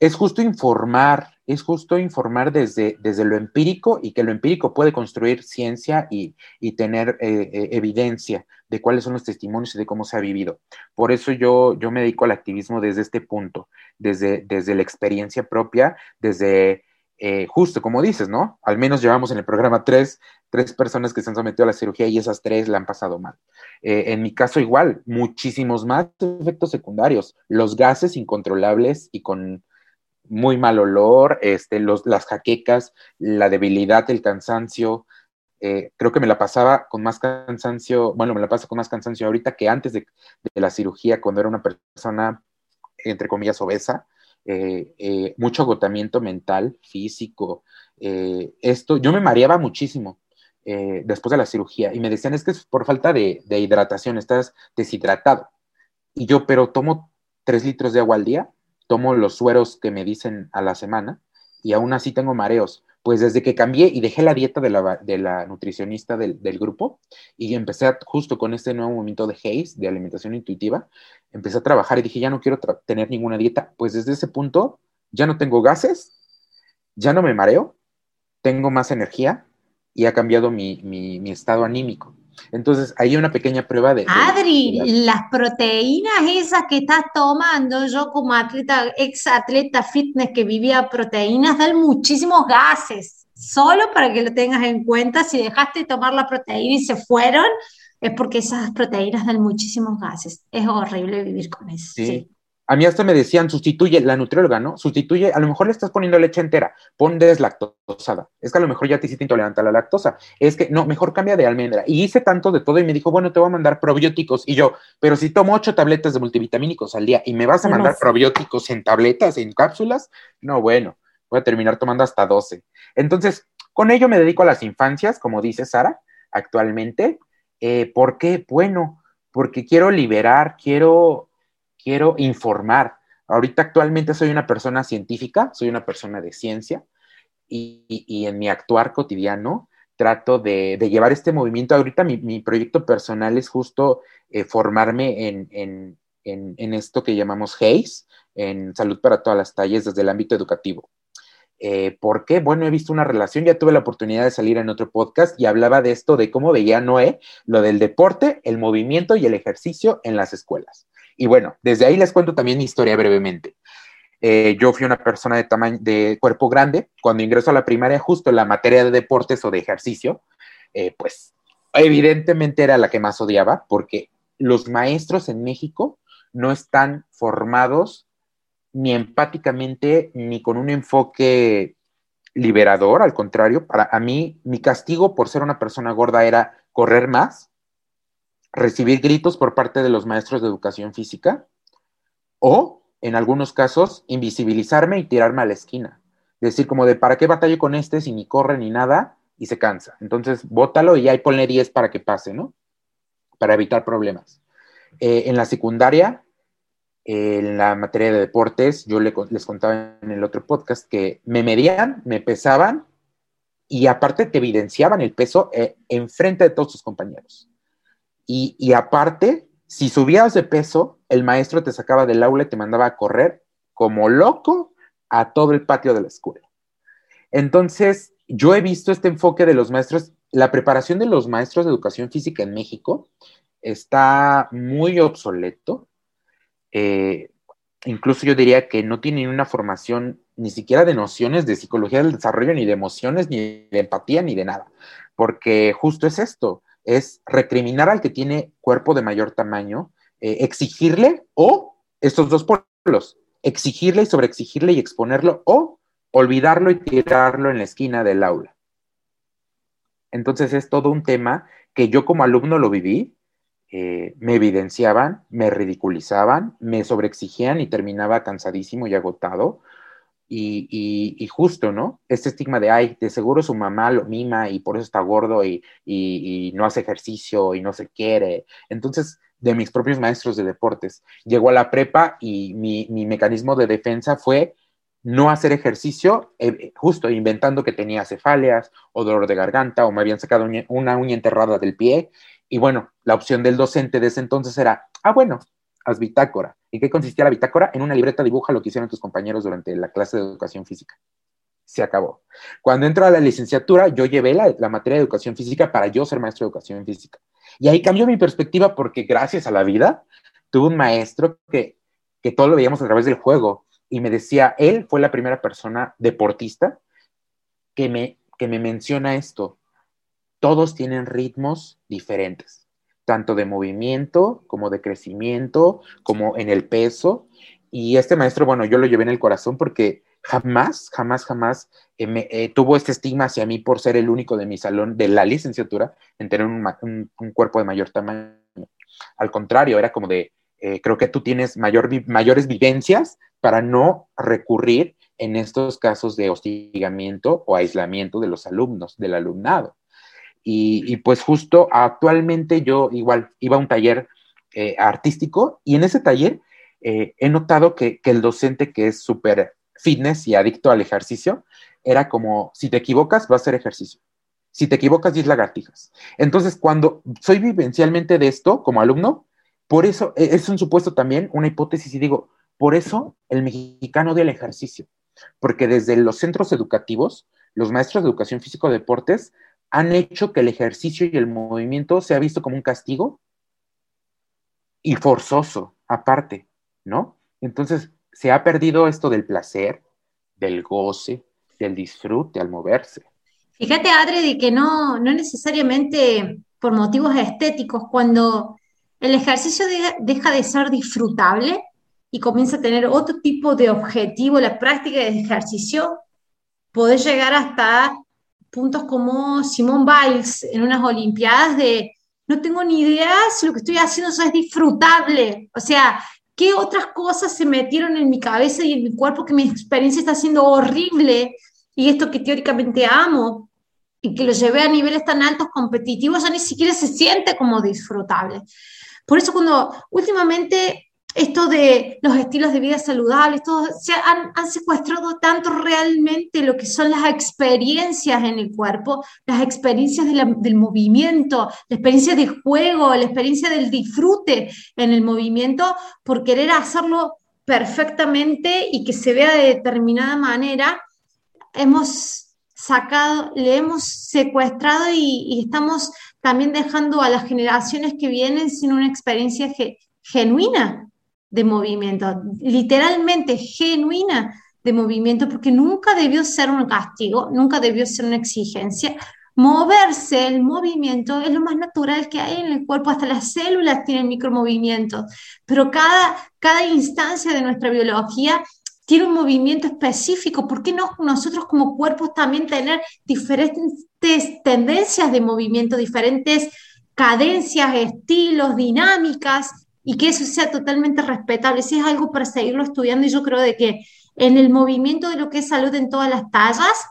es justo informar, es justo informar desde, desde lo empírico y que lo empírico puede construir ciencia y, tener eh, eh, evidencia de cuáles son los testimonios y de cómo se ha vivido. Por eso yo, yo me dedico al activismo desde este punto, desde, desde la experiencia propia, desde eh, justo como dices, ¿no? Al menos llevamos en el programa tres, tres personas que se han sometido a la cirugía y esas tres la han pasado mal. en mi caso igual, muchísimos más efectos secundarios, los gases incontrolables y con muy mal olor, este, los, las jaquecas, la debilidad, el cansancio. Eh, creo que me la pasaba con más cansancio, bueno, me la paso con más cansancio ahorita que antes de, la cirugía, cuando era una persona, entre comillas, obesa. Eh, eh, mucho agotamiento mental, físico. esto, yo me mareaba muchísimo después de la cirugía y me decían, es que es por falta de, de hidratación, estás deshidratado. Y yo, pero tomo tres litros de agua al día tomo los sueros que me dicen a la semana y aún así tengo mareos. Pues desde que cambié y dejé la dieta de la, nutricionista del, grupo y empecé justo con este nuevo movimiento de Hayes, de alimentación intuitiva, empecé a trabajar y dije, ya no quiero tener ninguna dieta. Pues desde ese punto ya no tengo gases, ya no me mareo, tengo más energía y ha cambiado mi, mi estado anímico. Entonces, hay una pequeña prueba de... Adri, las proteínas esas que estás tomando, yo como atleta, ex atleta fitness que vivía proteínas, dan muchísimos gases. Solo para que lo tengas en cuenta, si dejaste de tomar la proteína y se fueron, es porque esas proteínas dan muchísimos gases. Es horrible vivir con eso. sí. A mí hasta me decían, sustituye la nutrióloga, ¿no? Sustituye, a lo mejor le estás poniendo leche entera, pon deslactosada. Es que a lo mejor ya te hiciste intolerante a la lactosa. Es que, no, mejor cambia de almendra. Y hice tanto de todo y me dijo, bueno, te voy a mandar probióticos. Y yo, pero si tomo ocho tabletas de multivitamínicos al día y me vas a mandar probióticos en tabletas, en cápsulas, no, bueno, voy a terminar tomando hasta 12. Entonces, con ello me dedico a las infancias, como dice Sara, actualmente. Eh, ¿Por qué? Bueno, porque quiero liberar, quiero quiero informar. Ahorita actualmente soy una persona científica, soy una persona de ciencia y, en mi actuar cotidiano trato de, llevar este movimiento. Ahorita mi, proyecto personal es justo eh, formarme en, esto que llamamos HACE, en salud para todas las tallas desde el ámbito educativo. Eh, ¿Por qué? Bueno, he visto una relación, ya tuve la oportunidad de salir en otro podcast y hablaba de esto, de cómo veía Noé lo del deporte, el movimiento y el ejercicio en las escuelas. Y bueno, desde ahí les cuento también mi historia brevemente. Eh, yo fui una persona de tamaño, de cuerpo grande. Cuando ingreso a la primaria, justo en la materia de deportes o de ejercicio, eh, pues evidentemente era la que más odiaba, porque los maestros en México no están formados ni empáticamente ni con un enfoque liberador, al contrario, para a mí mi castigo por ser una persona gorda era correr más, recibir gritos por parte de los maestros de educación física o, en algunos casos, invisibilizarme y tirarme a la esquina. Decir como de, ¿para qué batallo con este si ni corre ni nada? Y se cansa. Entonces, bótalo y ahí ponle 10 para que pase, ¿no? Para evitar problemas. Eh, en la secundaria, en la materia de deportes, yo les contaba en el otro podcast que me medían, me pesaban y aparte te evidenciaban el peso eh, enfrente de todos sus compañeros. Y, aparte, si subías de peso, el maestro te sacaba del aula y te mandaba a correr como loco a todo el patio de la escuela. Entonces, yo he visto este enfoque de los maestros, la preparación de los maestros de educación física en México está muy obsoleto. Eh, incluso yo diría que no tienen una formación ni siquiera de nociones de psicología del desarrollo, ni de emociones, ni de empatía, ni de nada. Porque justo es esto es recriminar al que tiene cuerpo de mayor tamaño, eh, exigirle o estos dos polos, exigirle y sobreexigirle y exponerlo o olvidarlo y tirarlo en la esquina del aula. Entonces es todo un tema que yo como alumno lo viví, eh, me evidenciaban, me ridiculizaban, me sobreexigían y terminaba cansadísimo y agotado y, justo, ¿no? Este estigma de, ay, de seguro su mamá lo mima y por eso está gordo y, y, no hace ejercicio y no se quiere. Entonces, de mis propios maestros de deportes, llegó a la prepa y mi, mecanismo de defensa fue no hacer ejercicio, eh, justo inventando que tenía cefaleas o dolor de garganta o me habían sacado una uña enterrada del pie. Y bueno, la opción del docente de ese entonces era, ah, bueno, haz bitácora. ¿Y qué consistía la bitácora? En una libreta dibuja lo que hicieron tus compañeros durante la clase de educación física. Se acabó. Cuando entro a la licenciatura, yo llevé la, la materia de educación física para yo ser maestro de educación física. Y ahí cambió mi perspectiva porque gracias a la vida tuve un maestro que, que todo lo veíamos a través del juego y me decía, él fue la primera persona deportista que me, que me menciona esto. Todos tienen ritmos diferentes, tanto de movimiento como de crecimiento, como en el peso. Y este maestro, bueno, yo lo llevé en el corazón porque jamás, jamás, jamás eh, eh, tuvo este estigma hacia mí por ser el único de mi salón de la licenciatura en tener un, un cuerpo de mayor tamaño. Al contrario, era como de, eh, creo que tú tienes mayor, mayores vivencias para no recurrir en estos casos de hostigamiento o aislamiento de los alumnos, del alumnado. Y, pues justo actualmente yo igual iba a un taller eh, artístico y en ese taller eh, he notado que, que, el docente que es súper fitness y adicto al ejercicio era como, si te equivocas, va a hacer ejercicio. Si te equivocas, 10 lagartijas. Entonces, cuando soy vivencialmente de esto como alumno, por eso, e, es un supuesto también, una hipótesis, y digo, por eso el mexicano odia el ejercicio, porque desde los centros educativos, los maestros de educación físico-deportes han hecho que el ejercicio y el movimiento sea visto como un castigo y forzoso, aparte, ¿no? Entonces, se ha perdido esto del placer, del goce, del disfrute al moverse. Fíjate, Adri, que no, no necesariamente por motivos estéticos, cuando el ejercicio deja de ser disfrutable y comienza a tener otro tipo de objetivo, la práctica de ejercicio, puede llegar hasta puntos como Simone Biles en unas Olimpiadas de no tengo ni idea si lo que estoy haciendo es disfrutable. O sea, ¿qué otras cosas se metieron en mi cabeza y en mi cuerpo que mi experiencia está siendo horrible? Y esto que teóricamente amo y que lo llevé a niveles tan altos competitivos ya ni siquiera se siente como disfrutable. Por eso cuando últimamente esto de los estilos de vida saludables, todo, se han, secuestrado tanto realmente lo que son las experiencias en el cuerpo, las experiencias del movimiento, la experiencia de juego, la experiencia del disfrute en el movimiento, por querer hacerlo perfectamente y que se vea de determinada manera, hemos sacado, le hemos secuestrado y estamos también dejando a las generaciones que vienen sin una experiencia genuina de movimiento, literalmente genuina de movimiento, porque nunca debió ser un castigo, nunca debió ser una exigencia. Moverse, el movimiento, es lo más natural que hay en el cuerpo, hasta las células tienen micromovimientos, pero cada, cada instancia de nuestra biología tiene un movimiento específico. ¿Por qué no nosotros como cuerpos también tener diferentes tendencias de movimiento, diferentes cadencias, estilos, dinámicas, y que eso sea totalmente respetable? Si es algo para seguirlo estudiando y yo creo de que en el movimiento de lo que es salud en todas las tallas,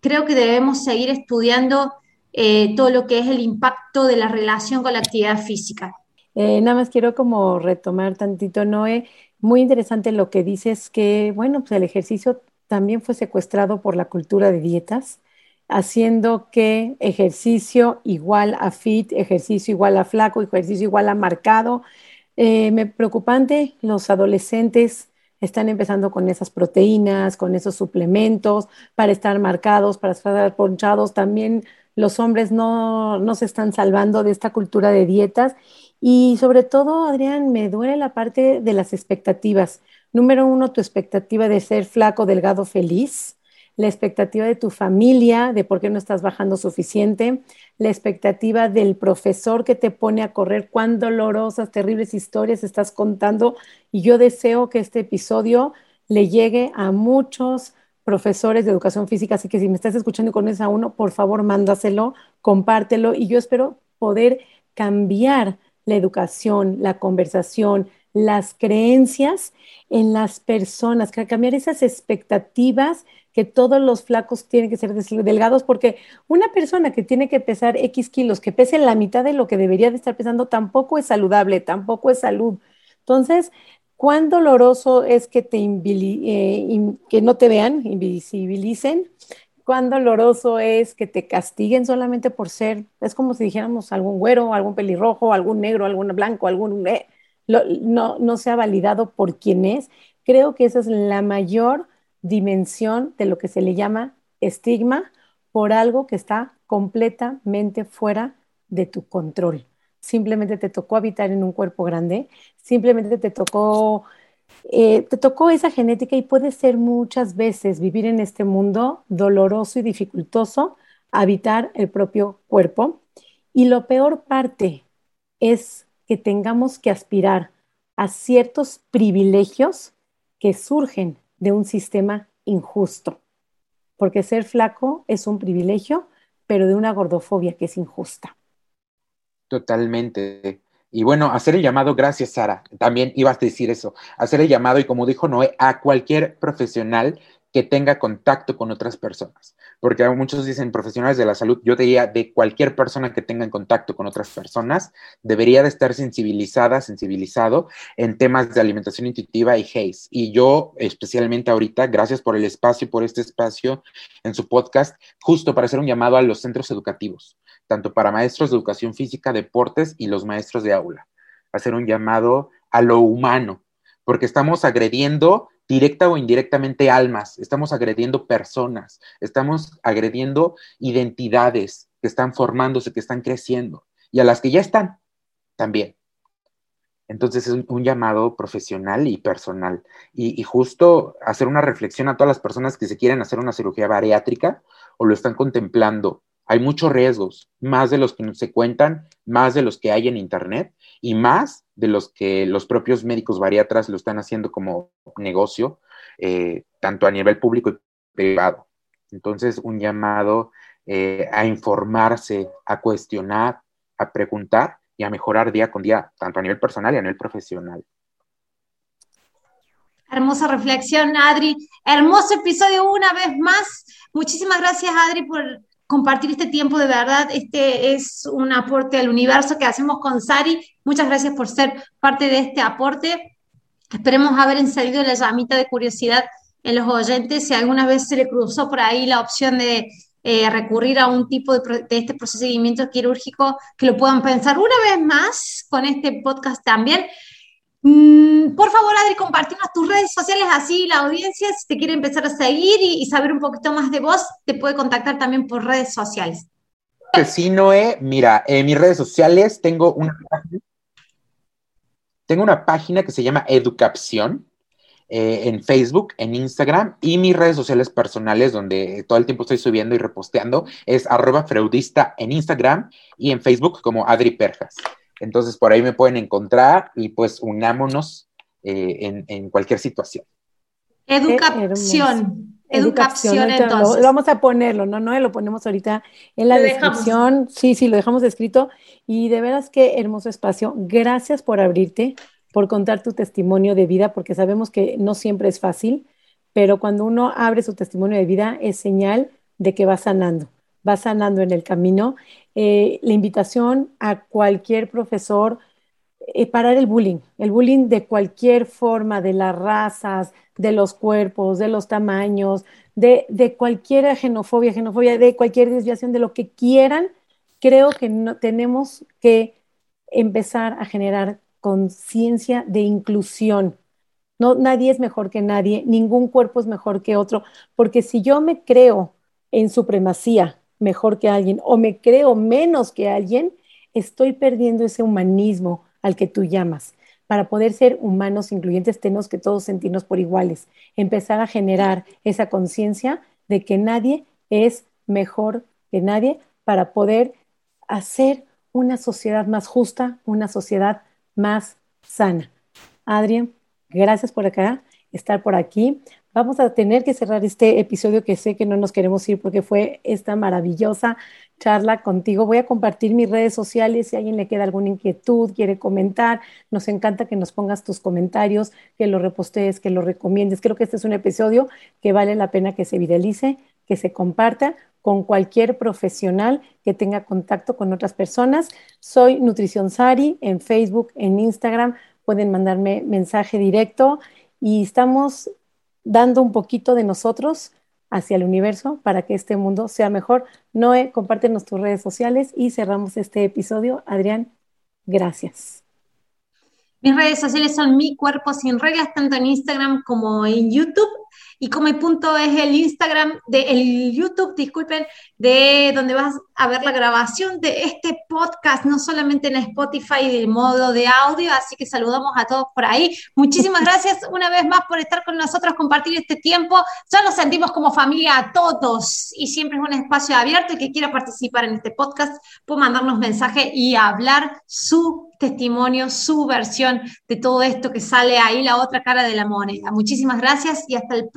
creo que debemos seguir estudiando eh, todo lo que es el impacto de la relación con la actividad física. Eh, nada más quiero como retomar tantito, Noé, muy interesante lo que dices que, bueno, pues el ejercicio también fue secuestrado por la cultura de dietas, haciendo que ejercicio igual a fit, ejercicio igual a flaco, ejercicio igual a marcado. Eh, me preocupante, los adolescentes están empezando con esas proteínas, con esos suplementos para estar marcados, para estar ponchados. También los hombres no, no se están salvando de esta cultura de dietas y sobre todo, Adrián, me duele la parte de las expectativas. Número uno, tu expectativa de ser flaco, delgado, feliz. La expectativa de tu familia, de por qué no estás bajando suficiente. La expectativa del profesor que te pone a correr, cuán dolorosas, terribles historias estás contando. Y yo deseo que este episodio le llegue a muchos profesores de educación física. Así que si me estás escuchando con esa uno, por favor, mándaselo, compártelo. Y yo espero poder cambiar la educación, la conversación, las creencias en las personas, cambiar esas expectativas que todos los flacos tienen que ser delgados, porque una persona que tiene que pesar X kilos, que pese la mitad de lo que debería de estar pesando, tampoco es saludable, tampoco es salud. Entonces, cuán doloroso es que, te eh, que no te vean, invisibilicen, cuán doloroso es que te castiguen solamente por ser, es como si dijéramos algún güero, algún pelirrojo, algún negro, algún blanco, algún... Eh, no, no sea validado por quien es. Creo que esa es la mayor dimensión de lo que se le llama estigma por algo que está completamente fuera de tu control. Simplemente te tocó habitar en un cuerpo grande, simplemente te tocó, eh, te tocó esa genética y puede ser muchas veces vivir en este mundo doloroso y dificultoso, habitar el propio cuerpo. Y lo peor parte es que tengamos que aspirar a ciertos privilegios que surgen de un sistema injusto, porque ser flaco es un privilegio, pero de una gordofobia que es injusta. Totalmente. Y bueno, hacer el llamado, gracias Sara, también ibas a decir eso, hacer el llamado y como dijo Noé, a cualquier profesional que tenga contacto con otras personas. Porque muchos dicen profesionales de la salud, yo diría de cualquier persona que tenga contacto con otras personas, debería de estar sensibilizada, sensibilizado en temas de alimentación intuitiva y HACE. Y yo, especialmente ahorita, gracias por el espacio, por este espacio en su podcast, justo para hacer un llamado a los centros educativos, tanto para maestros de educación física, deportes y los maestros de aula. Hacer un llamado a lo humano, porque estamos agrediendo directa o indirectamente almas, estamos agrediendo personas, estamos agrediendo identidades que están formándose, que están creciendo y a las que ya están también. Entonces es un, llamado profesional y personal. Y, justo hacer una reflexión a todas las personas que se quieren hacer una cirugía bariátrica o lo están contemplando hay muchos riesgos, más de los que se cuentan, más de los que hay en Internet y más de los que los propios médicos bariatras lo están haciendo como negocio, eh, tanto a nivel público y privado. Entonces, un llamado eh, a informarse, a cuestionar, a preguntar y a mejorar día con día, tanto a nivel personal y a nivel profesional. Hermosa reflexión, Adri. Hermoso episodio una vez más. Muchísimas gracias, Adri, por compartir este tiempo de verdad. Este es un aporte al universo que hacemos con Sari. Muchas gracias por ser parte de este aporte. Esperemos haber encendido la llamita de curiosidad en los oyentes. Si alguna vez se le cruzó por ahí la opción de eh, recurrir a un tipo de, de, este procedimiento quirúrgico, que lo puedan pensar una vez más con este podcast también. Mm, por favor, Adri, compartimos tus redes sociales, así la audiencia, si te quiere empezar a seguir y, saber un poquito más de vos, te puede contactar también por redes sociales. Sí, Noé, mira, en mis redes sociales tengo una tengo una página que se llama Educapción eh, en Facebook, en Instagram y mis redes sociales personales, donde todo el tiempo estoy subiendo y reposteando, es arroba freudista en Instagram y en Facebook como Adri Perjas. Entonces por ahí me pueden encontrar y pues unámonos eh, en, cualquier situación. Educación. Educación, entonces. vamos a ponerlo, ¿no? No lo ponemos ahorita en la descripción. Sí, sí, lo dejamos escrito. Y de veras qué hermoso espacio. Gracias por abrirte, por contar tu testimonio de vida, porque sabemos que no siempre es fácil, pero cuando uno abre su testimonio de vida es señal de que va sanando, va sanando en el camino eh, la invitación a cualquier profesor, eh, parar el bullying, el bullying de cualquier forma, de las razas, de los cuerpos, de los tamaños, de, cualquier xenofobia, xenofobia, de cualquier desviación, de lo que quieran, creo que no, tenemos que empezar a generar conciencia de inclusión. No, nadie es mejor que nadie, ningún cuerpo es mejor que otro, porque si yo me creo en supremacía mejor que alguien o me creo menos que alguien, estoy perdiendo ese humanismo al que tú llamas. Para poder ser humanos incluyentes tenemos que todos sentirnos por iguales, empezar a generar esa conciencia de que nadie es mejor que nadie para poder hacer una sociedad más justa, una sociedad más sana. Adrián, gracias por acá, estar por aquí. Vamos a tener que cerrar este episodio que sé que no nos queremos ir porque fue esta maravillosa charla contigo. Voy a compartir mis redes sociales si a alguien le queda alguna inquietud, quiere comentar. Nos encanta que nos pongas tus comentarios, que lo repostees, que lo recomiendes. Creo que este es un episodio que vale la pena que se viralice, que se comparta con cualquier profesional que tenga contacto con otras personas. Soy Nutrición Sari en Facebook, en Instagram, pueden mandarme mensaje directo y estamos dando un poquito de nosotros hacia el universo para que este mundo sea mejor. Noé, compártenos tus redes sociales y cerramos este episodio. Adrián, gracias. Mis redes sociales son Mi Cuerpo Sin Reglas, tanto en Instagram como en YouTube. Y como el punto es el Instagram, de, el YouTube, disculpen, de donde vas a ver la grabación de este podcast, no solamente en Spotify de modo de audio, así que saludamos a todos por ahí. Muchísimas [laughs] gracias una vez más por estar con nosotros, compartir este tiempo. Ya nos sentimos como familia a todos y siempre es un espacio abierto y que quiera participar en este podcast puede mandarnos mensaje y hablar su testimonio, su versión de todo esto que sale ahí, la otra cara de la moneda. Muchísimas gracias y hasta, el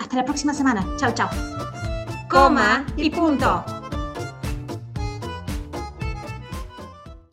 hasta la próxima semana. Chao, chao. Coma y punto.